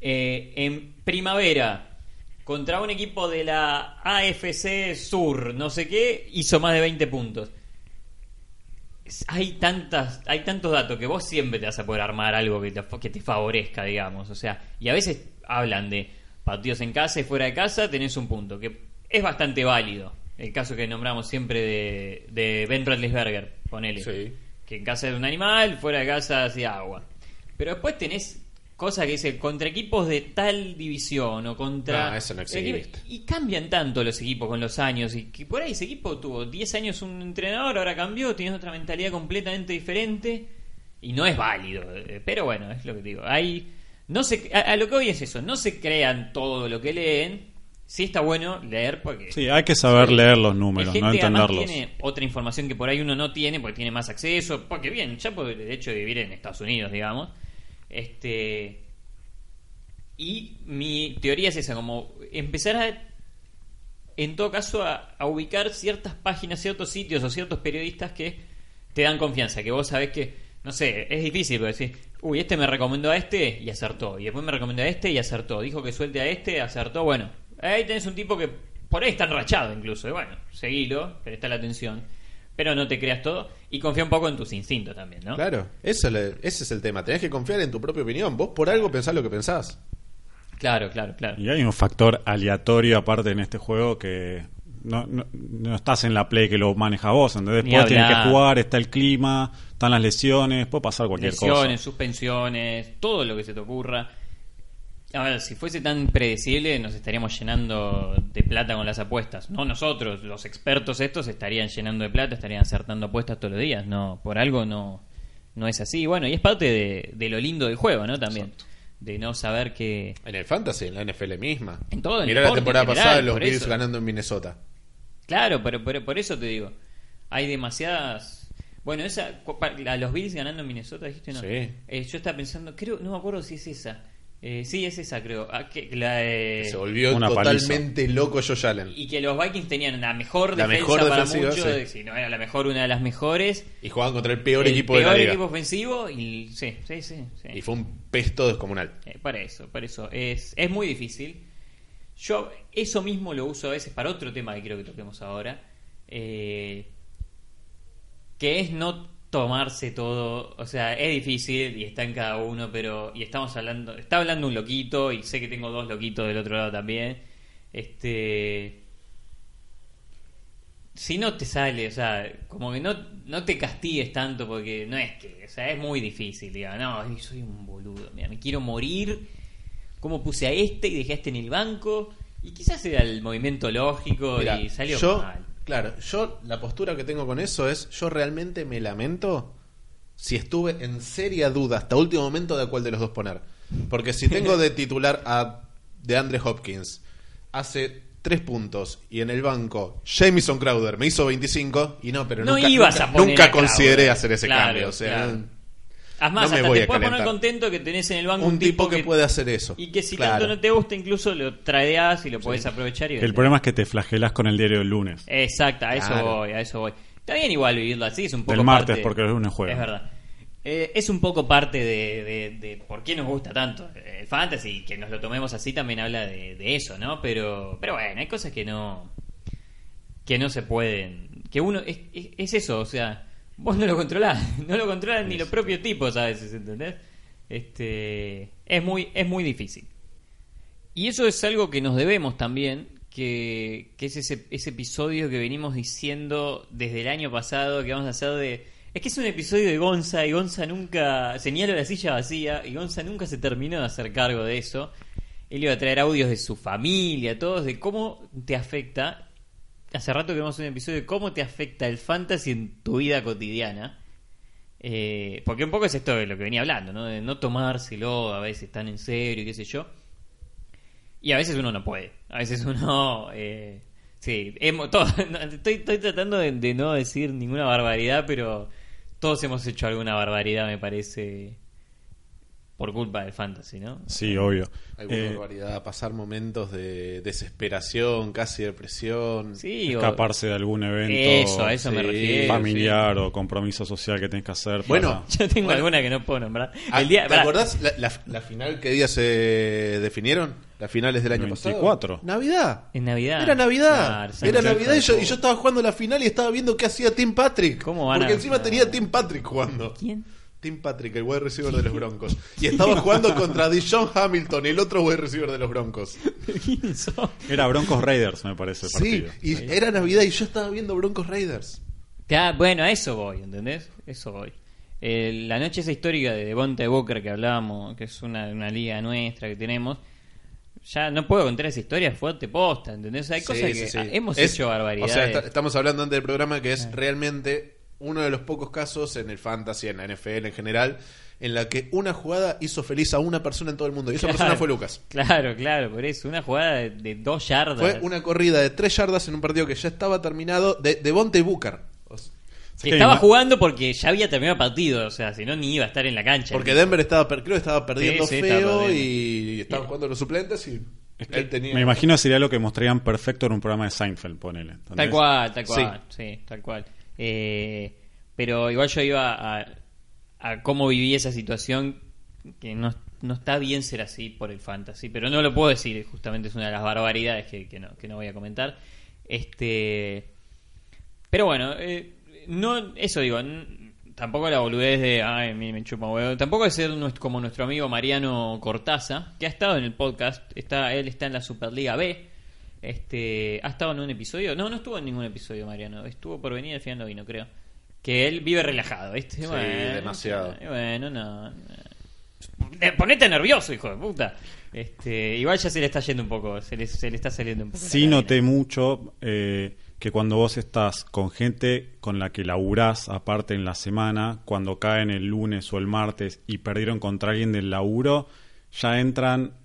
eh, en primavera contra un equipo de la AFC Sur, no sé qué, hizo más de 20 puntos. Hay tantas hay tantos datos que vos siempre te vas a poder armar algo que te, que te favorezca digamos. O sea y a veces hablan de partidos en casa y fuera de casa tenés un punto que es bastante válido el caso que nombramos siempre de, de Ben Roethlisberger ponele Sí. que en casa es un animal fuera de casa hacía agua pero después tenés cosas que dicen contra equipos de tal división o contra No, eso no existe. y cambian tanto los equipos con los años. Y que por ahí ese equipo tuvo 10 años un entrenador, ahora cambió, tiene otra mentalidad completamente diferente. Y no es válido. eh, Pero bueno, es lo que digo. Hay, no se, a, a lo que hoy es eso. No se crean todo lo que leen. Sí está bueno leer porque... Sí, hay que saber leer los números, gente no entenderlos. tiene otra información que por ahí uno no tiene porque tiene más acceso. Porque bien, ya por el hecho de vivir en Estados Unidos, digamos. Este... Y mi teoría es esa, como empezar a, en todo caso, a, a ubicar ciertas páginas, ciertos sitios o ciertos periodistas que te dan confianza, que vos sabés que, no sé, es difícil, pero decís, uy, este me recomendó a este y acertó, y después me recomendó a este y acertó, dijo que suelte a este, acertó, bueno, ahí tenés un tipo que por ahí está enrachado incluso, y bueno, seguilo, presta la atención, pero no te creas todo y confía un poco en tus instintos también, ¿no? Claro, eso es el- ese es el tema. Tenés que confiar en tu propia opinión. Vos por algo pensás lo que pensás. Claro, claro, claro. Y hay un factor aleatorio aparte en este juego que no, no, no estás en la play que lo maneja vos, ¿entendés? Ni Después tienes que jugar, está el clima, están las lesiones, puede pasar cualquier Lesiones, cosa. suspensiones, todo lo que se te ocurra. A ver, si fuese tan predecible, nos estaríamos llenando de plata con las apuestas. No nosotros, los expertos estos estarían llenando de plata, estarían acertando apuestas todos los días. No, por algo no, no es así. Bueno, y es parte de, de lo lindo del juego, ¿no? También. Exacto. De no saber que. En el Fantasy, en la NFL misma. En todo el Mirá la deporte temporada en general, pasada, los Bills ganando en Minnesota. Claro, pero, pero por eso te digo. Hay demasiadas. Bueno, esa. la- los Bills ganando en Minnesota, dijiste, ¿no? Sí. Eh, yo estaba pensando, creo, no me acuerdo si es esa. Eh, sí, es esa, creo. Ah, que la, de- Se volvió Una totalmente loco Josh Allen. Y que los Vikings tenían la mejor La defensa mejor para muchos, sí. si no era la mejor, una de las mejores. Y jugaban contra el peor el equipo peor de la liga. equipo ofensivo y sí, sí, sí. sí. Y fue un pesto descomunal. Eh, para eso, para eso. Es, es muy difícil. Yo eso mismo lo uso a veces para otro tema que creo que toquemos ahora. eh, que es no tomarse todo. O sea, es difícil y está en cada uno, pero. Y estamos hablando. Está hablando un loquito y sé que tengo dos loquitos del otro lado también. Este. Si no te sale, o sea, como que no, no te castigues tanto porque no es que, o sea, es muy difícil, diga, no, soy un boludo, mira, me quiero morir, ¿cómo puse a este y dejé a este en el banco? Y quizás era el movimiento lógico Mirá, y salió yo, mal. Claro, yo la postura que tengo con eso es, yo realmente me lamento si estuve en seria duda hasta último momento de cuál de los dos poner. Porque si tengo de titular a de Andre Hopkins, hace tres puntos y en el banco Jamison Crowder me hizo 25 y no, pero No nunca, ibas nunca, a poner nunca a consideré hacer ese Claro, cambio. O sea, claro. Además, no me hasta voy te a puedes poner contento que tenés en el banco un tipo que, puede hacer eso. Y que si Claro. tanto no te gusta, incluso lo tradeás y lo podés aprovechar. Y El problema es que te flagelás con el diario del lunes. Exacto, a eso Claro. voy, a eso voy. Está bien igual vivirlo así, es un poco Del martes, parte- porque el lunes juega. Es verdad. Eh, es un poco parte de, de- de por qué nos gusta tanto el fantasy, que nos lo tomemos así también habla de, de eso, ¿no? Pero, pero bueno, hay cosas que no que no se pueden, que uno es, es, es eso, o sea, vos no lo controlás, no lo controlan ni los propios tipos a veces, ¿entendés? Este, es muy es muy difícil. Y eso es algo que nos debemos también, que, que es ese, ese episodio que venimos diciendo desde el año pasado, que vamos a hacer de... Es que es un episodio de Gonza y Gonza nunca... Señalo la silla vacía y Gonza nunca se terminó de hacer cargo de eso. Él iba a traer audios de su familia, todos, de cómo te afecta. Hace rato que vimos un episodio de cómo te afecta el fantasy en tu vida cotidiana. Eh, porque un poco es esto de lo que venía hablando, ¿no? De no tomárselo a veces tan en serio y qué sé yo. Y a veces uno no puede. A veces uno. Eh, sí, hemos, estoy, tratando de no decir ninguna barbaridad, pero todos hemos hecho alguna barbaridad, me parece. Por culpa del fantasy, ¿no? Sí, obvio. Alguna Eh, barbaridad, pasar momentos de desesperación, casi depresión. Sí, o- escaparse de algún evento Eso, a eso me refiero. familiar o compromiso social que tenés que hacer. Bueno, para- Yo tengo Bueno. alguna que no puedo nombrar. Ah, El día, ¿Te pará. acordás la, la- la final que día se definieron? Las finales del año 24. pasado. Navidad. En Navidad. Era Navidad. Claro, Era Navidad y yo, y yo estaba jugando la final y estaba viendo qué hacía Tim Patrick. ¿Cómo van Porque a- encima tenía Tim Patrick jugando. ¿Quién? Tim Patrick, el wide receiver de los Broncos. Y estaba jugando contra Dijon Hamilton, el otro wide receiver de los Broncos. Era Broncos Raiders, me parece el Sí, partido. y era Navidad y yo estaba viendo Broncos Raiders. Ya, bueno, a eso voy, ¿entendés? Eso voy. Eh, la noche esa histórica de Devontae Booker que hablábamos, que es una, una liga nuestra que tenemos, ya no puedo contar esa historia fuerte posta, ¿entendés? O sea, hay Sí, cosas sí, que sí. ah, hemos Es- hecho barbaridades. O sea, está- estamos hablando antes del programa que es realmente uno de los pocos casos en el fantasy, en la NFL en general, en la que una jugada hizo feliz a una persona en todo el mundo. Y esa Claro. persona fue Lucas. Claro, claro, por eso. Una jugada de, de dos yardas. Fue una corrida de tres yardas en un partido que ya estaba terminado de, de Bonte Booker. O sea, que estaba jugando porque ya había terminado el partido, o sea, si no ni iba a estar en la cancha. Porque Denver estaba, creo que estaba perdiendo Sí, sí, estaba feo perdiendo. y estaban jugando los suplentes y Es que él tenía... Me imagino sería lo que mostrarían perfecto en un programa de Seinfeld, ponele. ¿entendés? Tal cual, tal cual, sí, tal cual. Eh, pero igual yo iba a, a cómo viví esa situación, que no, no está bien ser así por el fantasy, pero no lo puedo decir, justamente es una de las barbaridades que, no, que no voy a comentar. Este, pero bueno, eh, no, eso digo, tampoco la boludez de, ay, me, chupa huevo, tampoco es ser como nuestro amigo Mariano Cortaza, que ha estado en el podcast, está, él está en la Superliga B, este, ha estado en un episodio, no, no estuvo en ningún episodio Mariano, estuvo por venir, al final no vino, creo. Que él vive relajado, ¿viste? Sí, bueno, demasiado. Bueno, no. no. eh, ponete nervioso, hijo de puta. Este, igual ya se le está yendo un poco, se le, se le está saliendo un poco. Sí noté mucho eh, que cuando vos estás con gente con la que laburás aparte en la semana, cuando caen el lunes o el martes y perdieron contra alguien del laburo, ya entran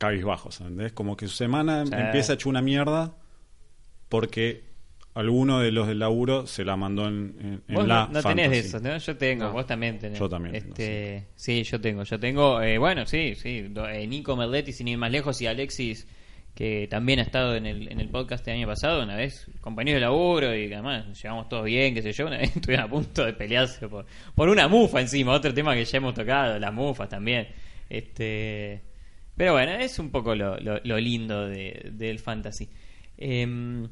cabizbajos, ¿entendés? Como que su semana Sí. empieza hecho una mierda porque alguno de los del laburo se la mandó en, en- en Vos la no, no tenés de eso, ¿no? Yo tengo, No. vos también tenés. Yo también tengo, Este, sí. yo tengo, yo tengo. eh, bueno, sí, sí. eh, Nico Merletti, sin ir más lejos, y Alexis, que también ha estado en el, en el podcast el año pasado, una vez, compañero de laburo, y además nos llevamos todos bien, qué sé yo. Una vez estuvieron a punto de pelearse por, por una mufa encima, otro tema que ya hemos tocado, las mufas también. Este. Pero bueno, es un poco lo, lo- lo lindo de- del fantasy. Em,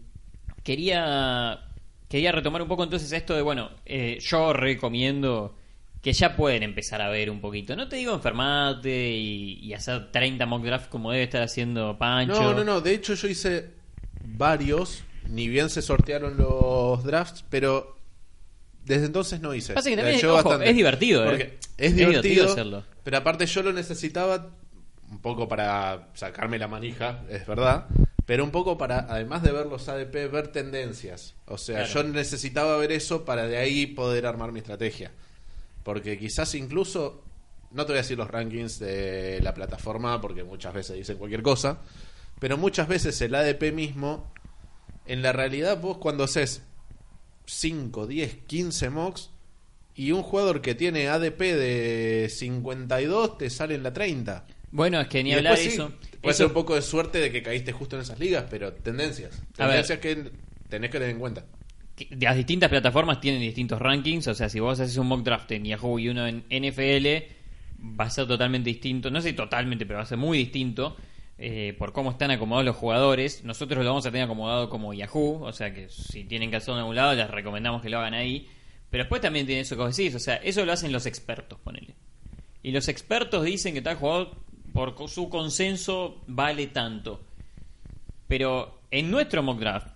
quería quería retomar un poco entonces esto de, bueno, eh, yo recomiendo que ya pueden empezar a ver un poquito. No te digo enfermarte y, y hacer 30 mock draft como debe estar haciendo Pancho. No, no, no. De hecho, yo hice varios. Ni bien se sortearon los drafts, pero desde entonces no hice. Pasa que también, ojo, es divertido, ¿eh? Es es divertido divertido, hacerlo. Pero aparte, yo lo necesitaba un poco para sacarme la manija, es verdad. Pero un poco para, además de ver los ADP, ver tendencias. O sea, Claro. yo necesitaba ver eso para de ahí poder armar mi estrategia. Porque quizás incluso, no te voy a decir los rankings de la plataforma, porque muchas veces dicen cualquier cosa, pero muchas veces el ADP mismo, en la realidad vos cuando haces 5, 10, 15 mocks, y un jugador que tiene ADP de 52 te sale en la 30. Bueno, es que ni Y hablar de después sí, eso. Puede Eso- ser un poco de suerte de que caíste justo en esas ligas, pero tendencias. Tendencias que tenés que tener en cuenta. las distintas plataformas tienen distintos rankings, o sea, si vos haces un mock draft en Yahoo y uno en NFL, va a ser totalmente distinto, no sé totalmente, pero va a ser muy distinto eh, por cómo están acomodados los jugadores. Nosotros lo vamos a tener acomodado como Yahoo, o sea que si tienen que hacerlo en algún lado, les recomendamos que lo hagan ahí. Pero después también tiene eso que decís, o sea, eso lo hacen los expertos, ponele. Y los expertos dicen que tal jugador, por su consenso, vale tanto. Pero en nuestro mock draft,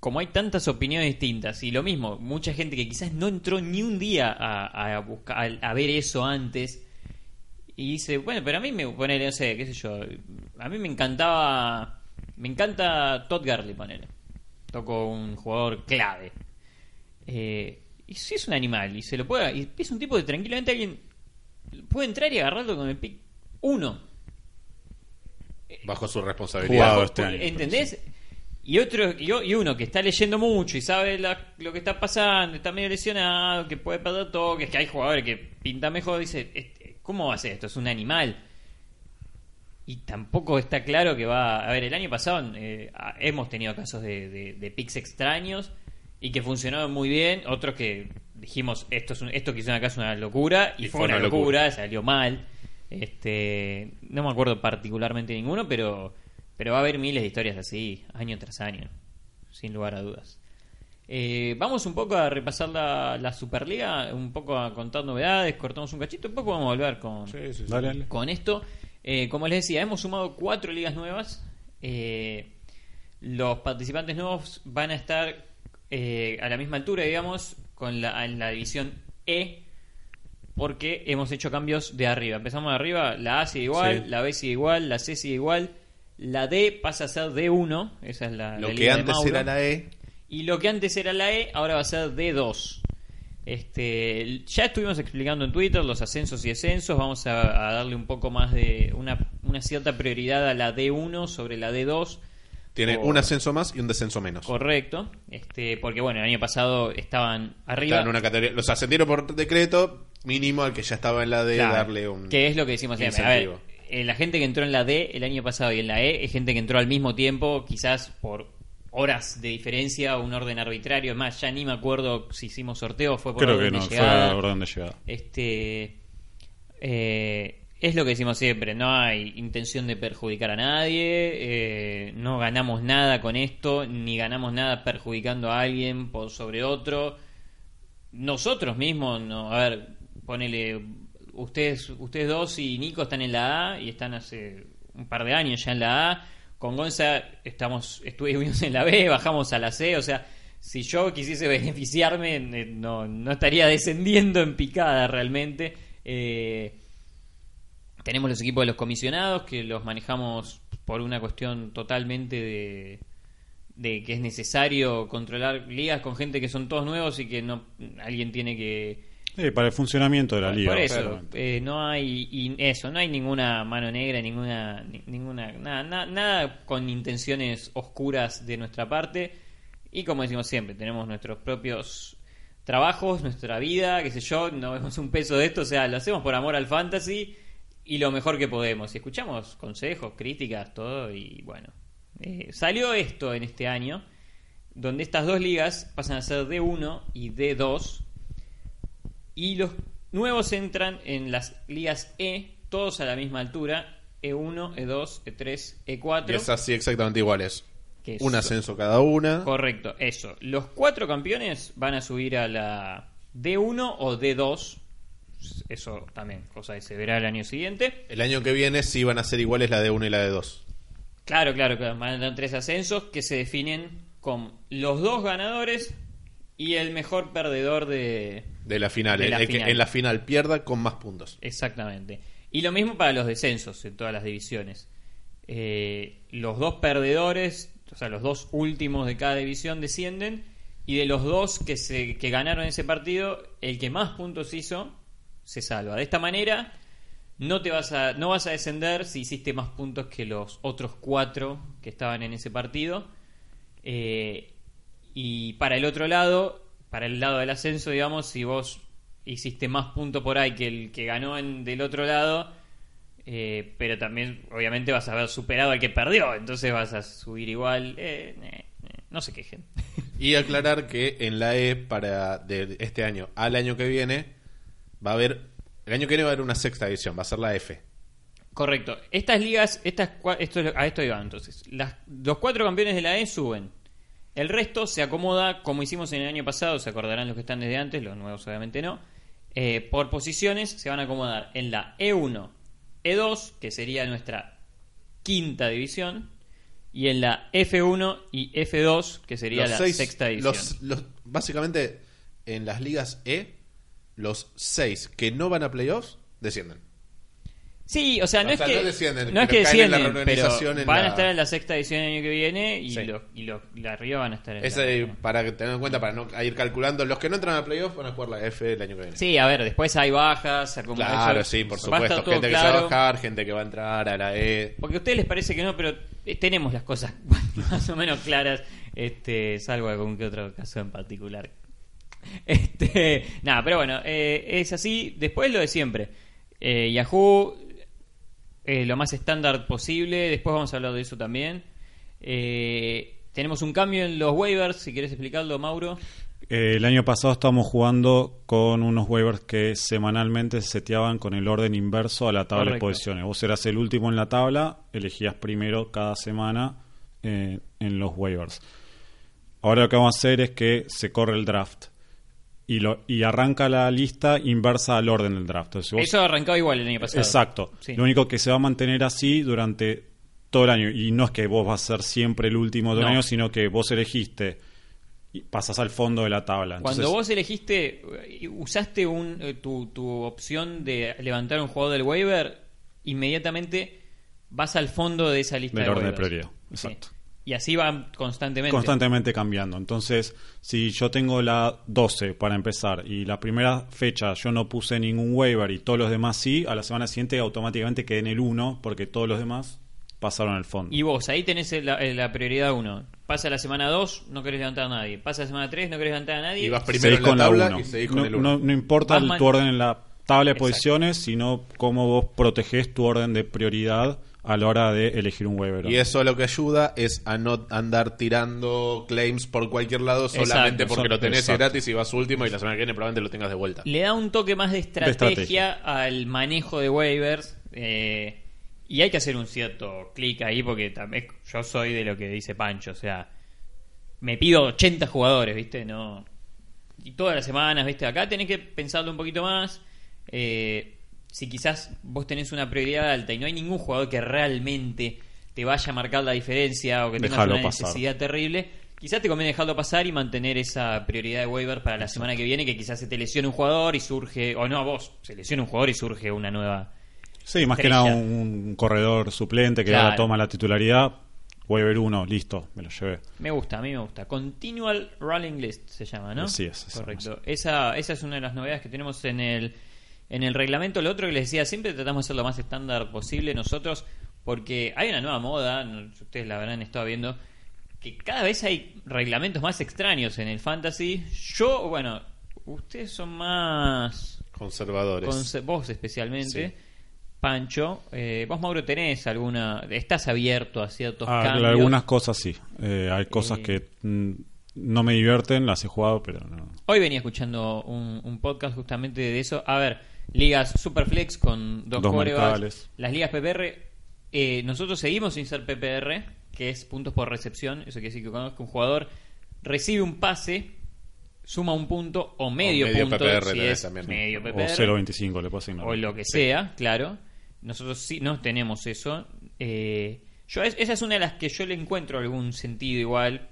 como hay tantas opiniones distintas, y lo mismo, mucha gente que quizás no entró ni un día a, a buscar, a, a ver eso antes, y dice, bueno, pero a mí me ponele, no sé, qué sé yo, a mí me encantaba, me encanta Todd Gurley, ponele. Toco un jugador clave. Eh, y si es un animal, y se lo puede, y es un tipo de tranquilamente alguien puede entrar y agarrarlo con el pick 1. Bajo su responsabilidad. Jugado este año, ¿Entendés? Y otro y, uno que está leyendo mucho y sabe la- lo que está pasando, está medio lesionado, que puede perder toques, que hay jugadores que pintan mejor, dice, este, ¿cómo va a ser esto? Es un animal. Y tampoco está claro que va... A ver, el año pasado eh, hemos tenido casos de, de, de picks extraños y que funcionaron muy bien, otros que dijimos, esto es un, esto que hicieron acá es una locura, y, fue, una, locura, salió mal. Este, no me acuerdo particularmente ninguno, pero, pero va a haber miles de historias así, año tras año, sin lugar a dudas. Eh, vamos un poco a repasar la, la Superliga, un poco a contar novedades, cortamos un cachito, un poco vamos a volver con, Sí, sí, sí. Dale, dale. con esto. Eh, como les decía, hemos sumado cuatro ligas nuevas. Eh, los participantes nuevos van a estar eh, a la misma altura, digamos, con la, en la división E, porque hemos hecho cambios de arriba. Empezamos de arriba, la A sigue igual, Sí. la B sigue igual, la C sigue igual, la D pasa a ser D1, esa es la, Lo la que de antes era la E, Y lo que antes era la E, ahora va a ser D2. Este, ya estuvimos explicando en Twitter los ascensos y descensos. Vamos a, a darle un poco más de una, una cierta prioridad a la D1 sobre la D2. tiene un ascenso más y un descenso menos. Correcto. Este, porque bueno, el año pasado estaban arriba. Está en una categoría. Los ascendieron por decreto, mínimo al que ya estaba en la D, Claro, darle un. Que es lo que decimos siempre. A ver, incentivo. eh, la gente que entró en la D el año pasado y en la E es gente que entró al mismo tiempo, quizás por horas de diferencia, un orden arbitrario. Es más, ya ni me acuerdo si hicimos sorteo, fue por Creo que orden de no, fue llegada. la orden de llegada. Este eh, es lo que decimos siempre, no hay intención de perjudicar a nadie, eh, no ganamos nada con esto, ni ganamos nada perjudicando a alguien por sobre otro. Nosotros mismos, no, a ver, ponele, ustedes, ustedes dos y Nico están en la A y están hace un par de años ya en la A. Con Gonza estamos, estuvimos en la B, bajamos a la C, o sea, si yo quisiese beneficiarme, eh, no, no estaría descendiendo en picada realmente. Eh, Tenemos los equipos de los comisionados que los manejamos por una cuestión totalmente de, de que es necesario controlar ligas con gente que son todos nuevos y que no alguien tiene que Para el funcionamiento de la liga. por eso eh, no hay y eso no hay ninguna mano negra ninguna ni- ninguna nada, nada, nada con intenciones oscuras de nuestra parte. Y como decimos siempre tenemos nuestros propios trabajos nuestra vida qué sé yo no vemos un peso de esto o sea lo hacemos por amor al fantasy y lo mejor que podemos. Y escuchamos consejos críticas todo y bueno. Eh, salió esto en este año donde estas dos ligas pasan a ser D1 y D2 y los nuevos entran en las ligas E, todos a la misma altura, E E1, E2, E3, E4. Y es así exactamente iguales. Que Un ascenso cada una. Correcto, eso. Los cuatro campeones van a subir a la D1 o D2. Eso también, cosa que se verá el año siguiente. El año que viene sí van a ser iguales la de 1 y la de 2. Claro, claro, claro. Van a tener tres ascensos que se definen con los dos ganadores y el mejor perdedor de, De la final. De el, la el que en la final pierda con más puntos. Exactamente. Y lo mismo para los descensos en todas las divisiones. Eh, los dos perdedores, o sea, los dos últimos de cada división descienden y de los dos que, se, que ganaron ese partido, el que más puntos hizo se salva. De esta manera no te vas a no vas a descender si hiciste más puntos que los otros cuatro que estaban en ese partido. Eh, y para el otro lado, para el lado del ascenso, digamos, si vos hiciste más puntos por ahí que el que ganó en, del otro lado, eh, pero también obviamente vas a haber superado al que perdió, entonces vas a subir igual. eh, eh, no se quejen. Y aclarar que en la E para de este año al año que viene va a haber el año que viene va a haber una sexta división, va a ser la F. Correcto. Estas ligas, estas, esto, a esto iba entonces. Las, los cuatro campeones de la E suben. El resto se acomoda como hicimos en el año pasado, se acordarán los que están desde antes, los nuevos obviamente no. Eh, por posiciones se van a acomodar en la E1, E2, que sería nuestra quinta división, y en la F1 y F2, que sería Los la seis- sexta división. los- los- básicamente en las ligas E los seis que no van a playoffs descienden. Sí, o sea, no O es sea, que no descienden, no es que la descienden, pero van a la- estar en la sexta edición el año que viene y Sí. los y los de arriba van a estar en Ese, la para tener en cuenta, para no ir calculando, los que no entran a playoffs van a jugar la F el año que viene. Sí, a ver, después hay bajas, Claro, eso- sí, por supuesto. Gente que se va a bajar, gente que va a entrar a la E. Porque a ustedes les parece que no, pero eh, tenemos las cosas más o menos claras, este, salvo algún que otro caso en particular. Este, nada, pero bueno, eh, es así. Después lo de siempre. Eh, Yahoo, eh, lo más estándar posible. Después vamos a hablar de eso también. Eh, tenemos un cambio en los waivers, si quieres explicarlo, Mauro. Eh, el año pasado estábamos jugando con unos waivers que semanalmente se seteaban con el orden inverso a la tabla Correcto. de posiciones. Vos eras el último en la tabla, elegías primero cada semana en los waivers. Ahora lo que vamos a hacer es que se corre el draft y, lo, y arranca la lista inversa al orden del draft. Entonces, vos- Eso igual el año pasado. Exacto. Sí. Lo único que se va a mantener así durante todo el año. Y no es que vos vas a ser siempre el último del No. año, sino que vos elegiste y pasas al fondo de la tabla. Cuando vos elegiste, eh, usaste un, eh, tu, tu opción de levantar un jugador del waiver, inmediatamente vas al fondo de esa lista Del de orden de prioridad, Sí. Y así van constantemente. constantemente cambiando. Entonces, si yo tengo la 12 para empezar y la primera fecha yo no puse ningún waiver y todos los demás sí, a la semana siguiente automáticamente quedé en el 1 porque todos los demás pasaron al fondo. Y vos, ahí tenés la, la prioridad 1. Pasa la semana 2, no querés levantar a nadie. Pasa la semana 3, no querés levantar a nadie. Y vas primero Seguís en la con la tabla 1. y seguís con no, el 1. no- no importa el- tu orden en la tabla de Exacto. posiciones, sino cómo vos protegés tu orden de prioridad a la hora de elegir un waiver. Y eso lo que ayuda es a no andar tirando claims por cualquier lado solamente Exacto. porque lo tenés Exacto. gratis y vas último y la semana que viene probablemente lo tengas de vuelta. Le da un toque más de estrategia, estrategia. al manejo de waivers. eh, y hay que hacer un cierto clic ahí porque también yo soy de lo que dice Pancho. O sea, me pido 80 jugadores, ¿viste? No. Y todas las semanas, ¿viste? Acá tenés que pensarlo un poquito más. Eh, si quizás vos tenés una prioridad alta y no hay ningún jugador que realmente te vaya a marcar la diferencia o que tengas Dejalo una pasar. necesidad terrible, quizás te conviene dejarlo pasar y mantener esa prioridad de waiver para la semana que viene, que quizás se te lesione un jugador y surge, o no a vos, se lesiona un jugador y surge una nueva Sí, más que nada un corredor suplente que Claro. ahora toma la titularidad. Waiver 1, listo, me lo llevé. Me gusta, a mí me gusta. Continual Rolling List se llama, ¿no? Así es, Correcto. Esa, esa es una de las novedades que tenemos en el, en el reglamento. Lo otro que les decía, siempre tratamos de ser lo más estándar posible nosotros, porque hay una nueva moda, ustedes la habrán estado viendo, que cada vez hay reglamentos más extraños en el fantasy. Yo, bueno, ustedes son más Conservadores. Vos especialmente, Sí. Pancho. Eh, vos, Mauro, tenés alguna. Estás abierto a ciertos Ah, cambios. algunas cosas sí. Eh, hay cosas Eh. que mm, no me divierten, las he jugado, pero no. Hoy venía escuchando un, un podcast justamente de eso. A ver, ligas Superflex con dos, Dos. Las ligas PPR. eh, nosotros seguimos sin ser PPR, que es puntos por recepción. Eso quiere decir que cuando un jugador recibe un pase, suma un punto o medio, medio punto. PPR si tenés es también. medio O PPR. 0.25 le puedo asignar. o lo que sea, claro. Nosotros sí no tenemos eso. Eh, yo es- esa es una de las que yo le encuentro algún sentido igual.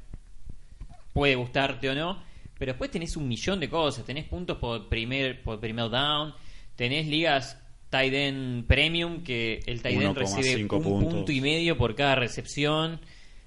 Puede gustarte o no. Pero después tenés un millón de cosas. Tenés puntos por primer, por primer down. Tenés ligas tight end premium que el tight end recibe 1,5 un puntos. punto y medio por cada recepción.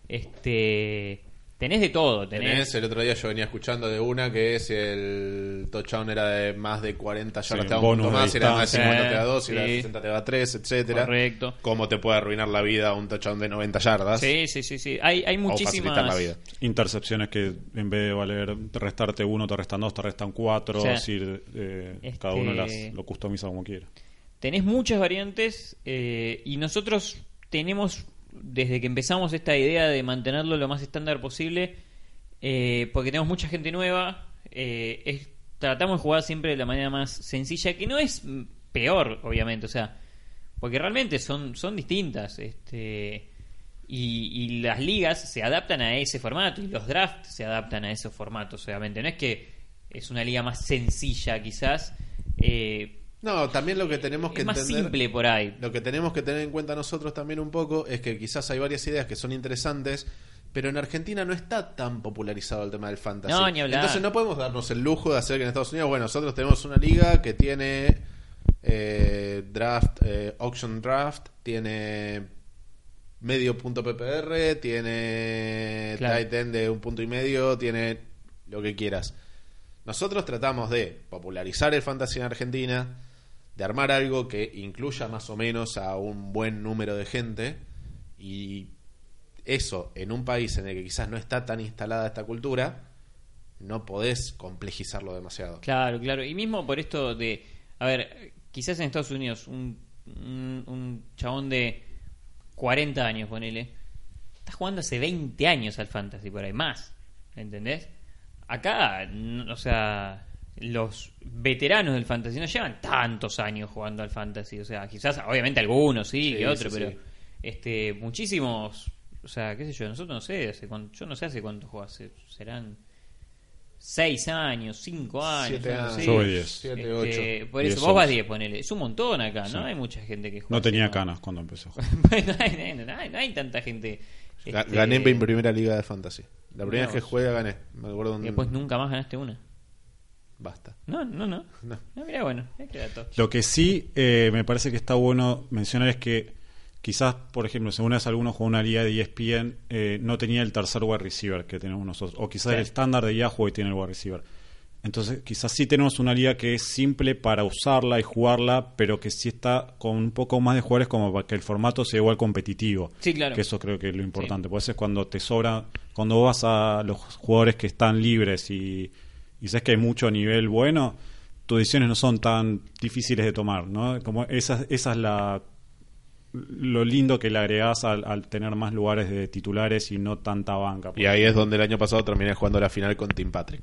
Este tenés de todo. Tenés, Tenés, el otro día yo venía escuchando de una que si el touchdown era de más de 40 yardas Sí, te da un bonus punto más, si era más de distancia. 50 te da 2, si era de Sí. 60 te da 3, etcétera. Correcto. Cómo te puede arruinar la vida un touchdown de 90 yardas. Sí, sí, sí, sí. Hay, hay O facilitar la muchísimas. vida. Intercepciones que en vez de valer restarte uno, te restan dos, te restan cuatro. O sea, es decir, eh, este- cada uno las, lo customiza como quiera. Tenés muchas variantes eh, y nosotros tenemos, desde que empezamos esta idea de mantenerlo lo más estándar posible, eh, porque tenemos mucha gente nueva, eh, tratamos de jugar siempre de la manera más sencilla, que no es peor, obviamente, o sea, porque realmente son, son distintas. Este, y, y las ligas se adaptan a ese formato y los drafts se adaptan a esos formatos, obviamente. No es que es una liga más sencilla, quizás. eh, No, también lo que tenemos que es más entender. simple por ahí. Lo que tenemos que tener en cuenta nosotros también un poco es que quizás hay varias ideas que son interesantes, pero en Argentina no está tan popularizado el tema del fantasy. No, ni hablar. Entonces no podemos darnos el lujo de hacer que en Estados Unidos, bueno, nosotros tenemos una liga que tiene eh, draft, eh, auction draft, tiene medio punto PPR, tiene Claro. tight end de un punto y medio, tiene lo que quieras. Nosotros tratamos de popularizar el fantasy en Argentina, de armar algo que incluya más o menos a un buen número de gente y eso en un país en el que quizás no está tan instalada esta cultura, no podés complejizarlo demasiado. Claro, claro. Y mismo por esto de. A ver, quizás en Estados Unidos, un, un, chabón de 40 años, ponele, está jugando hace 20 años al fantasy, por ahí más. ¿Entendés? Acá, o sea, los veteranos del fantasy no llevan tantos años jugando al fantasy. O sea, quizás, obviamente, algunos sí, Sí, que otros, sí, pero sí. este muchísimos. O sea, qué sé yo, nosotros no sé, hace cuánto- yo no sé hace cuánto juega, hace- serán seis años, cinco años, Siete años. voy diez. Siete, Este, ocho. por eso, Diez, vos vas once. 10, ponele. Es un montón acá, ¿no? Hay mucha gente que juega. No así, tenía canas cuando empezó. No, hay, no hay- no hay tanta gente. Este, Gané en primera liga de fantasy. La primera Mirá vez que juega gané. Me acuerdo Y un... después nunca más ganaste una. Basta. No, no, no. No. No, mira, bueno, es que dato. Lo que sí eh, me parece que está bueno mencionar es que quizás, por ejemplo, según es algunos con una liga de ESPN, eh, no tenía el tercer wide receiver que tenemos nosotros. O quizás Sí. el estándar de Yahoo y tiene el wide receiver. Entonces, quizás sí tenemos una liga que es simple para usarla y jugarla, pero que sí está con un poco más de jugadores como para que el formato sea igual competitivo. Sí, claro. Que eso creo que es lo importante. Porque a veces cuando te sobra, cuando vos vas a los jugadores que están libres y, y sabes que hay mucho nivel bueno, tus decisiones no son tan difíciles de tomar, ¿no? Como esa, esa es la lo lindo que le agregás al, al tener más lugares de titulares y no tanta banca. Y ahí es donde el año pasado terminé jugando la final con Tim Patrick.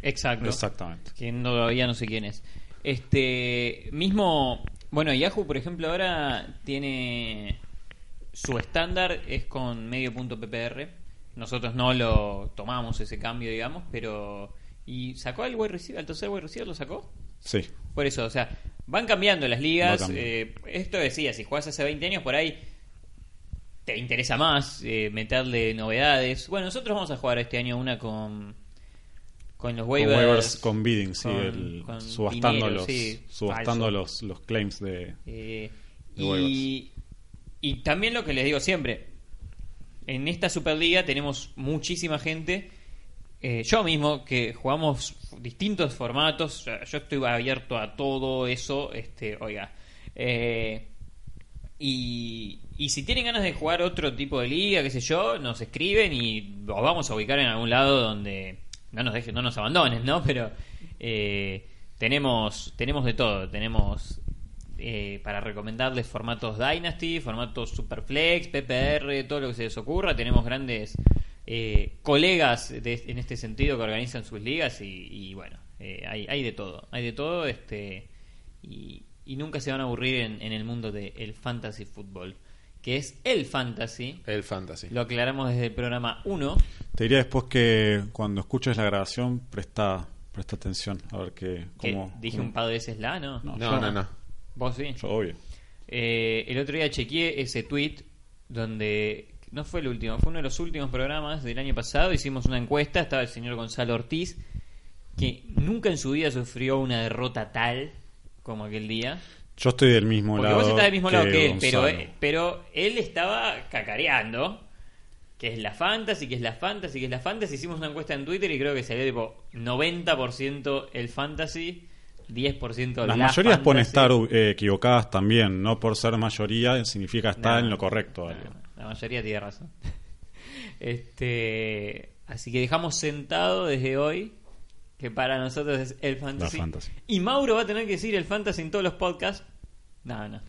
Exacto. Exactamente. Que no, todavía no sé quién es. Este, mismo, bueno, Yahoo, por ejemplo, ahora tiene su estándar es con medio punto PPR. Nosotros no lo tomamos ese cambio, digamos, pero y sacó al wide receiver, al tercer wide receiver lo sacó. Sí. Por eso, o sea, van cambiando las ligas. Eh, esto decía, si jugás hace 20 años por ahí te interesa más eh, meterle novedades. Bueno, nosotros vamos a jugar este año una con con los Con waivers, waivers con bidding, sí, con- el- con subastando, dinero, los, sí, subastando los, los claims de... Eh, de waivers. Y, y también lo que les digo siempre, en esta Superliga tenemos muchísima gente, eh, yo mismo, que jugamos distintos formatos, yo estoy abierto a todo eso, este, oiga, eh, y, y si tienen ganas de jugar otro tipo de liga, qué sé yo, nos escriben y los vamos a ubicar en algún lado donde no nos dejen, no nos abandonen, ¿no? Pero eh, tenemos, tenemos de todo, tenemos eh, para recomendarles formatos Dynasty, formatos Superflex, PPR, todo lo que se les ocurra. Tenemos grandes eh, colegas de- en este sentido que organizan sus ligas y, y bueno, eh, hay, hay de todo, hay de todo este y, y nunca se van a aburrir en, en el mundo del fantasy fútbol, que es el fantasy. El fantasy. Lo aclaramos desde el programa 1. Te diría después que cuando escuches la grabación, presta, presta atención a ver que, que cómo, dije cómo- un par de veces la, ¿no? No, No, no, no. Vos sí. Yo, obvio. Eh, el otro día chequeé ese tweet donde no fue el último, fue uno de los últimos programas del año pasado. Hicimos una encuesta, estaba el señor Gonzalo Ortiz, que nunca en su vida sufrió una derrota tal como aquel día. Yo estoy del mismo Porque lado. vos estás del mismo lado que él, pero, Gonzalo. pero él estaba cacareando. Que es la fantasy, que es la fantasy, que es la fantasy. Hicimos una encuesta en Twitter y creo que salió tipo 90% el fantasy, 10% Las la mayorías pueden estar eh, equivocadas también. No por ser mayoría significa estar No, en lo correcto. no. La mayoría tiene razón. Este, así que dejamos sentado desde hoy que para nosotros es el fantasy. Y Mauro va a tener que decir el fantasy en todos los podcasts. No, no.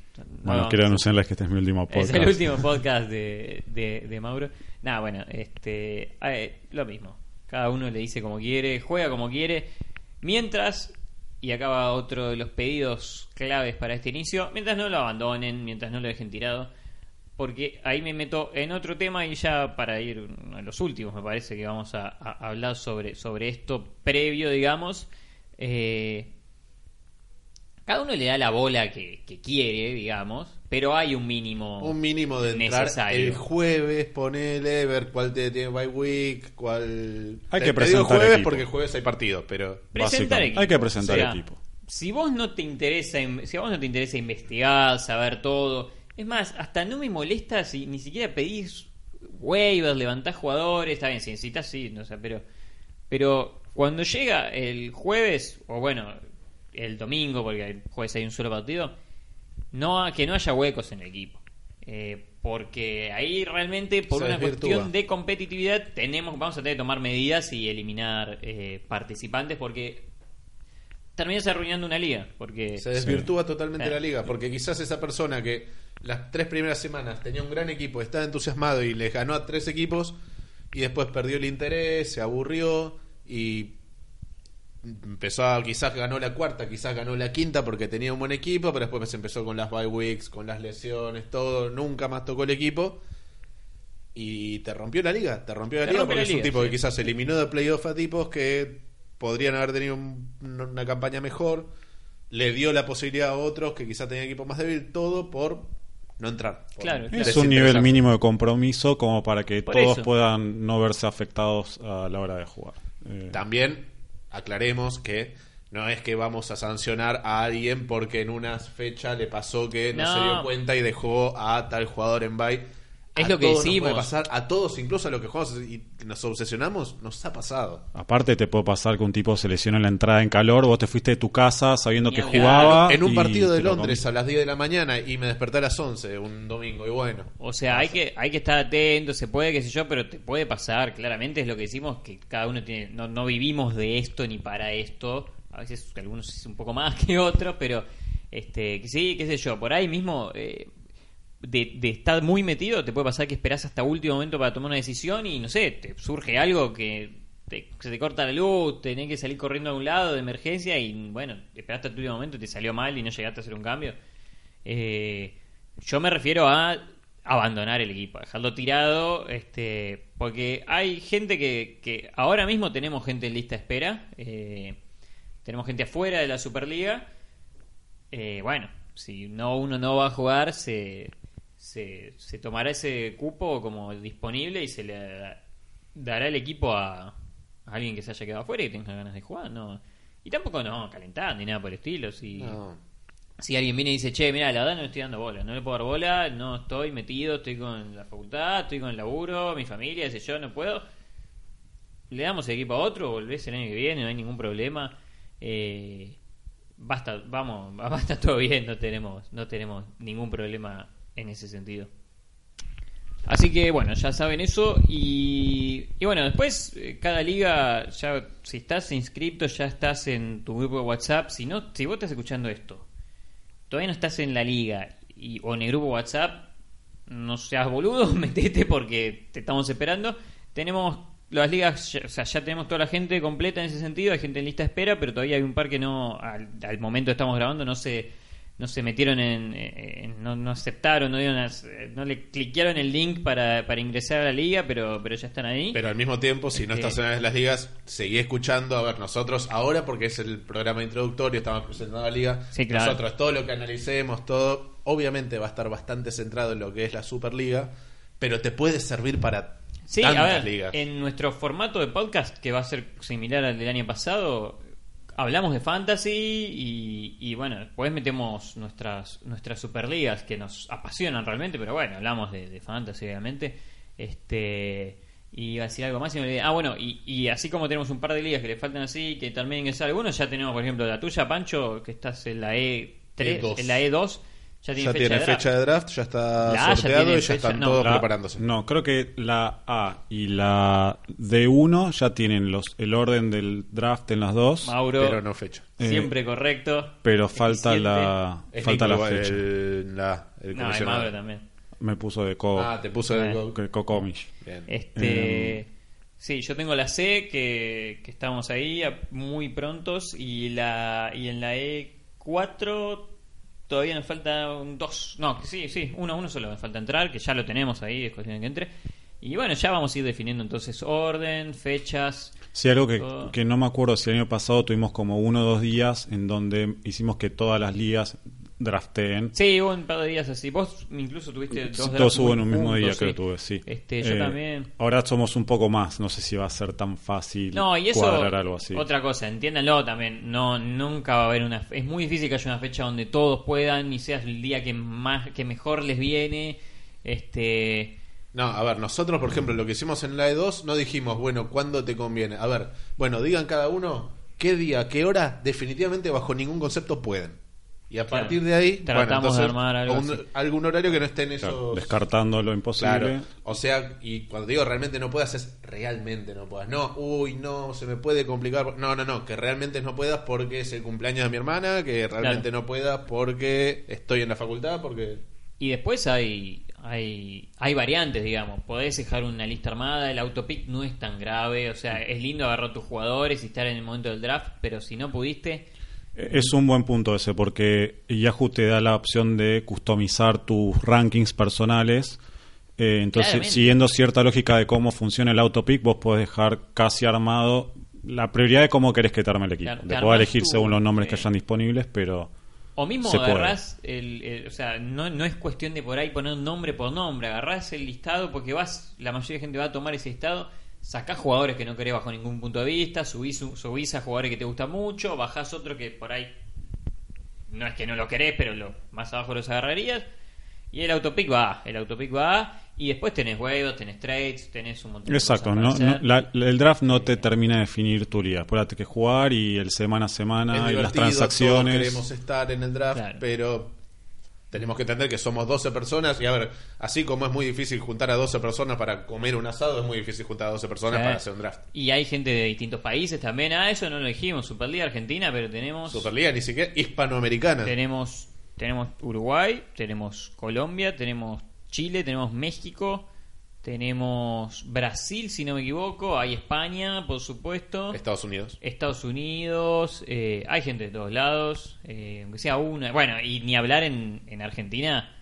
no quiero anunciarles que este es mi último podcast. Es el último podcast de, de, de Mauro. Nada, bueno, este, eh, lo mismo. Cada uno le dice como quiere, juega como quiere. Mientras, y acaba otro de los pedidos claves para este inicio, mientras no lo abandonen, mientras no lo dejen tirado, porque ahí me meto en otro tema y ya para ir a los últimos, me parece que vamos a, a hablar sobre, sobre esto previo, digamos. Eh, cada uno le da la bola que, que quiere, digamos, pero hay un mínimo. Un mínimo de entrar necesario. el jueves, ponele, ver cuál te tiene bye week, cuál... Hay Te- que te digo presentar jueves equipo. porque el jueves hay partido, pero... Presentar equipo. Hay que presentar O sea, equipo. Si vos no te interesa, in- si a vos no te interesa investigar, saber todo, es más, hasta no me molesta si ni siquiera pedís waivers, levantás jugadores, está bien, si necesitas sí, no sé, pero pero cuando llega el jueves o bueno, el domingo porque el jueves hay un solo partido, no que no haya huecos en el equipo. Eh, porque ahí realmente por Se una desvirtúa. cuestión de competitividad tenemos vamos a tener que tomar medidas y eliminar eh, participantes porque terminas arruinando una liga porque Se desvirtúa totalmente Claro. la liga, porque quizás esa persona que las tres primeras semanas tenía un gran equipo, estaba entusiasmado y les ganó a tres equipos y después perdió el interés, se aburrió y empezó a, quizás ganó la cuarta, quizás ganó la quinta porque tenía un buen equipo, pero después empezó con las bye weeks, con las lesiones, todo, nunca más tocó el equipo. Y te rompió la liga, te rompió la Te liga porque la es un tipo sí. que quizás eliminó de playoff a tipos que podrían haber tenido un- una campaña mejor, le dio la posibilidad a otros que quizás tenían equipo más débil, todo por no entrar. por Claro, Es un nivel mínimo de compromiso como para que Por todos eso. puedan no verse afectados a la hora de jugar. Eh, También aclaremos que no es que vamos a sancionar a alguien porque en una fecha le pasó que no, No. se dio cuenta y dejó a tal jugador en bye. Es A lo que todos nos decimos. puede pasar, a todos, incluso a los que jugamos y nos obsesionamos, nos ha pasado. Aparte te puede pasar que un tipo se lesiona en la entrada en calor, vos te fuiste de tu casa sabiendo que jugaba. en un partido de lo Londres a las 10 de la mañana y me desperté a las 11 un domingo y bueno. O sea, hay que, hay que estar atento, se puede, qué sé yo, pero te puede pasar, claramente es lo que decimos, que cada uno tiene, no, no vivimos de esto ni para esto, a veces algunos es un poco más que otros, pero este, que sí, qué sé yo, por ahí mismo eh, de, de estar muy metido, te puede pasar que esperás hasta último momento para tomar una decisión y no sé, te surge algo que se te corta la luz, tenés que salir corriendo a un lado de emergencia y bueno, esperaste hasta el último momento te salió mal y no llegaste a hacer un cambio. Eh, yo me refiero a abandonar el equipo, dejarlo tirado, este, porque hay gente que, que ahora mismo tenemos gente en lista de espera, eh, tenemos gente afuera de la Superliga. Eh, bueno, si no uno no va a jugar, se, se, se tomará ese cupo como disponible y se le dará el equipo a, a alguien que se haya quedado afuera y tenga ganas de jugar, no. Y tampoco no calentar ni nada por el estilo, si No. si alguien viene y dice, che, mira, la verdad no le estoy dando bola, no le puedo dar bola, no estoy metido, estoy con la facultad, estoy con el laburo, mi familia, ese yo, no puedo. Le damos el equipo a otro, volvés el año que viene, no hay ningún problema. Eh, basta, vamos, va a estar todo bien, no tenemos, no tenemos ningún problema en ese sentido. Así que bueno, ya saben eso y, y bueno, después eh, cada liga, ya si estás inscrito, ya estás en tu grupo de WhatsApp, si no, si vos estás escuchando esto, todavía no estás en la liga y, o en el grupo WhatsApp, no seas boludo, metete porque te estamos esperando. Tenemos las ligas, ya- o sea, ya tenemos toda la gente completa en ese sentido, hay gente en lista de espera, pero todavía hay un par que no, al, al momento estamos grabando, no se, no se metieron en, en- no, no aceptaron, no, dieron las- no le cliquearon el link para, para ingresar a la liga, pero, pero ya están ahí. Pero al mismo tiempo, si no Este- estás en las ligas, seguí escuchando. A ver, nosotros ahora, porque es el programa introductorio, estamos presentando la liga. Sí, claro. Nosotros, todo lo que analicemos, todo, obviamente va a estar bastante centrado en lo que es la Superliga, pero te puede servir para Sí, a tantas ver, ligas. en nuestro formato de podcast, que va a ser similar al del año pasado, hablamos de fantasy y, y, bueno, después metemos nuestras nuestras superligas que nos apasionan realmente, pero bueno, hablamos de, de fantasy obviamente. Este y iba a decir algo más y me olvidé. Ah, bueno, y, y así como tenemos un par de ligas que le faltan así, que también ingresar algunos, ya tenemos, por ejemplo, la tuya, Pancho, que estás en la E3, E2. en la E2, ya tiene ya fecha tiene de draft. fecha de draft, ya está La A ya sorteado y ya fecha, están no. todos La- preparándose. No, creo que la A y la D1 ya tienen los el orden del draft en las dos, Mauro, Pero no fecha. Eh, siempre correcto. pero falta la Es falta la fecha. el, la- el No, el comisionado. Mauro también. Me puso de co Ah, te puso el Bueno. que Cocomish. Bien. Este, Eh, sí, yo tengo la C que, que estamos ahí a- muy prontos y la y en la E4 todavía nos falta un 2. No, sí, sí, uno, uno solo me falta entrar, que ya lo tenemos ahí, es cuestión de que entre. Y bueno, ya vamos a ir definiendo entonces orden, fechas. Sí, algo que, que no me acuerdo si el año pasado tuvimos como uno o dos días en donde hicimos que todas las ligas drafteen. Sí, hubo un par de días así. Vos incluso tuviste dos Todos drafts hubo en un mismo día sí. que lo tuve, sí. Este, yo Eh, también. Ahora somos un poco más, no sé si va a ser tan fácil No, y eso, cuadrar algo así. otra cosa, entiéndanlo también, no, nunca va a haber una, es muy difícil que haya una fecha donde todos puedan y sea el día que más, que mejor les viene, este, No, a ver, nosotros, por ejemplo, lo que hicimos en la E2, no dijimos, bueno, ¿cuándo te conviene? A ver, bueno, digan cada uno qué día, qué hora, definitivamente bajo ningún concepto pueden. Y a Claro. partir de ahí, Tratamos bueno, de armar algo un- así. algún horario que no esté en Claro, esos... descartando lo imposible. Claro, o sea, y cuando digo realmente no puedas, es realmente no puedas. No, uy, no, se me puede complicar. No, no, no, que realmente no puedas porque es el cumpleaños de mi hermana, que realmente Claro. no puedas porque estoy en la facultad, porque... y después hay, hay, hay variantes, digamos, podés dejar una lista armada, el autopick no es tan grave, o sea, es lindo agarrar tus jugadores y estar en el momento del draft, pero si no pudiste, Es un buen punto ese, porque Yahoo te da la opción de customizar tus rankings personales. Eh, entonces, Claramente. siguiendo cierta lógica de cómo funciona el autopick, vos podés dejar casi armado la prioridad de cómo querés que te arme el equipo. Te Te podés elegir según los nombres que sí. hayan disponibles, pero O mismo Se agarrás, el, el- o sea, no, no es cuestión de por ahí poner nombre por nombre, agarrás el listado porque vas, la mayoría de gente va a tomar ese listado, sacás jugadores que no querés bajo ningún punto de vista, subís, subís a jugadores que te gustan mucho, bajás otro que por ahí no es que no lo querés, pero lo más abajo los agarrarías. Y el autopick va, el autopick va, y después tenés huevos, tenés trades, tenés un montón de Exacto, cosas no, para no- la- el draft no te termina de definir tu liga. Después la tenés que jugar y el semana a es semana y las transacciones. todos queremos estar en el draft, Claro. pero tenemos que entender que somos 12 personas y a ver, así como es muy difícil juntar a 12 personas para comer un asado, es muy difícil juntar a 12 personas Sí. para hacer un draft. Y hay gente de distintos países también. Ah, eso no lo dijimos. Superliga Argentina, pero tenemos. Superliga ni siquiera hispanoamericana. Tenemos, tenemos Uruguay, tenemos Colombia, tenemos Chile, tenemos México, tenemos Brasil, si no me equivoco, hay España, por supuesto, Estados Unidos. Estados Unidos, eh, hay gente de todos lados, eh, aunque sea una. Bueno, y ni hablar en, en Argentina,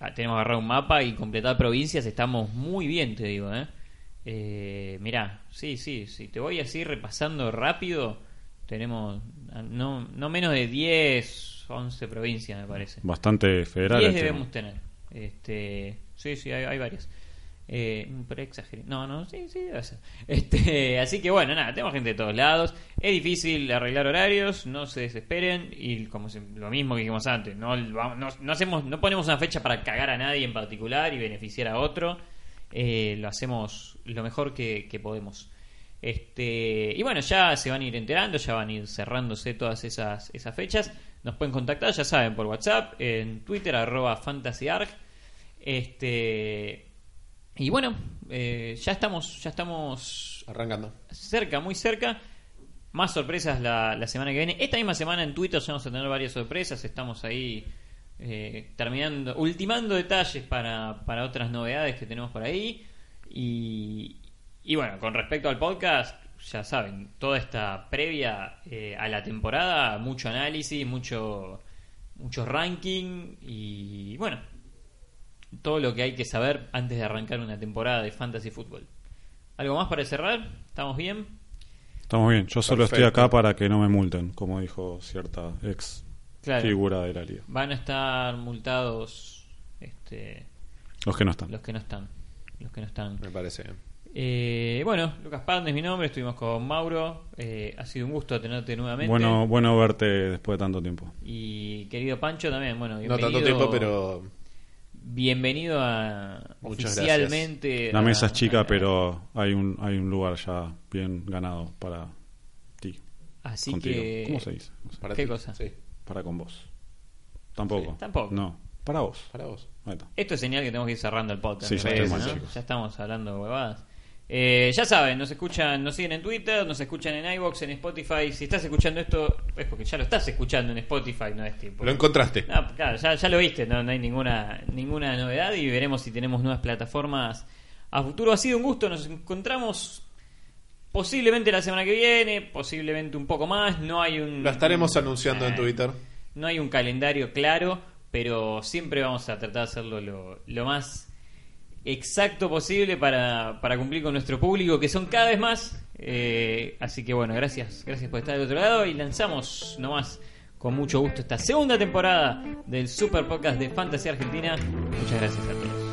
ah, tenemos que agarrar un mapa y completar provincias, estamos muy bien, te digo, ¿eh? Eh, mirá, sí, sí, sí, te voy así repasando rápido, tenemos ah, no, no menos de 10, 11 provincias, me parece. Bastante federal. 10 el tema. debemos tener. Este, sí, sí, hay, hay varias. Eh, exageré. No, no, sí, sí. Este, así que bueno, nada, tenemos gente de todos lados. Es difícil arreglar horarios, no se desesperen. Y como lo mismo que dijimos antes, no, hacemos, no ponemos una fecha para cagar a nadie en particular y beneficiar a otro. Eh, lo hacemos lo mejor que, que podemos. Este, y bueno, ya se van a ir enterando, ya van a ir cerrándose todas esas, esas fechas. Nos pueden contactar, ya saben, por WhatsApp, en Twitter, arroba fantasyarg. Este, y bueno, eh, ya estamos, ya estamos Arrancando. cerca, muy cerca. Más sorpresas la, la semana que viene. Esta misma semana en Twitter ya vamos a tener varias sorpresas. Estamos ahí eh, terminando, ultimando detalles para, para otras novedades que tenemos por ahí. Y, y bueno, con respecto al podcast, ya saben, toda esta previa eh, a la temporada, mucho análisis, mucho, mucho ranking y bueno, todo lo que hay que saber antes de arrancar una temporada de fantasy fútbol. ¿Algo más para cerrar? ¿Estamos bien? Estamos bien. Yo solo estoy acá para que no me multen, como dijo cierta ex Claro. figura de la liga. Van a estar multados este, Los que no están. los que no están. Los que no están. Me parece bien. Eh, bueno, Lucas Pan es mi nombre, estuvimos con Mauro. Eh, ha sido un gusto tenerte nuevamente. Bueno, bueno verte después de tanto tiempo. Y querido Pancho también, bueno, No tanto tiempo, pero Bienvenido a Muchas oficialmente. La a- mesa es chica, a- pero hay un hay un lugar ya bien ganado para ti. Así contigo. que. ¿Cómo se dice? No sé. para ¿Qué ti. cosa? Sí, Para con vos. Tampoco. Sí, tampoco. No, para vos. para vos. Esto es señal que tenemos que ir cerrando el podcast. Sí, ya parece, estamos, ¿no? Ya estamos hablando de huevadas. Eh, ya saben, nos escuchan, nos siguen en Twitter, nos escuchan en iBox, en Spotify. Si estás escuchando esto, es porque ya lo estás escuchando en Spotify, no es tipo. Lo encontraste. No, claro, ya, ya lo viste, no, no hay ninguna, ninguna novedad y veremos si tenemos nuevas plataformas a futuro. Ha sido un gusto, nos encontramos posiblemente la semana que viene, posiblemente un poco más. No hay un. Lo estaremos anunciando en Eh, Twitter. No hay un calendario claro, pero siempre vamos a tratar de hacerlo lo, lo más exacto posible para, para cumplir con nuestro público, que son cada vez más. Eh, así que bueno, gracias, gracias por estar del otro lado y lanzamos nomás con mucho gusto esta segunda temporada del Super Podcast de Fantasy Argentina. Muchas gracias a todos.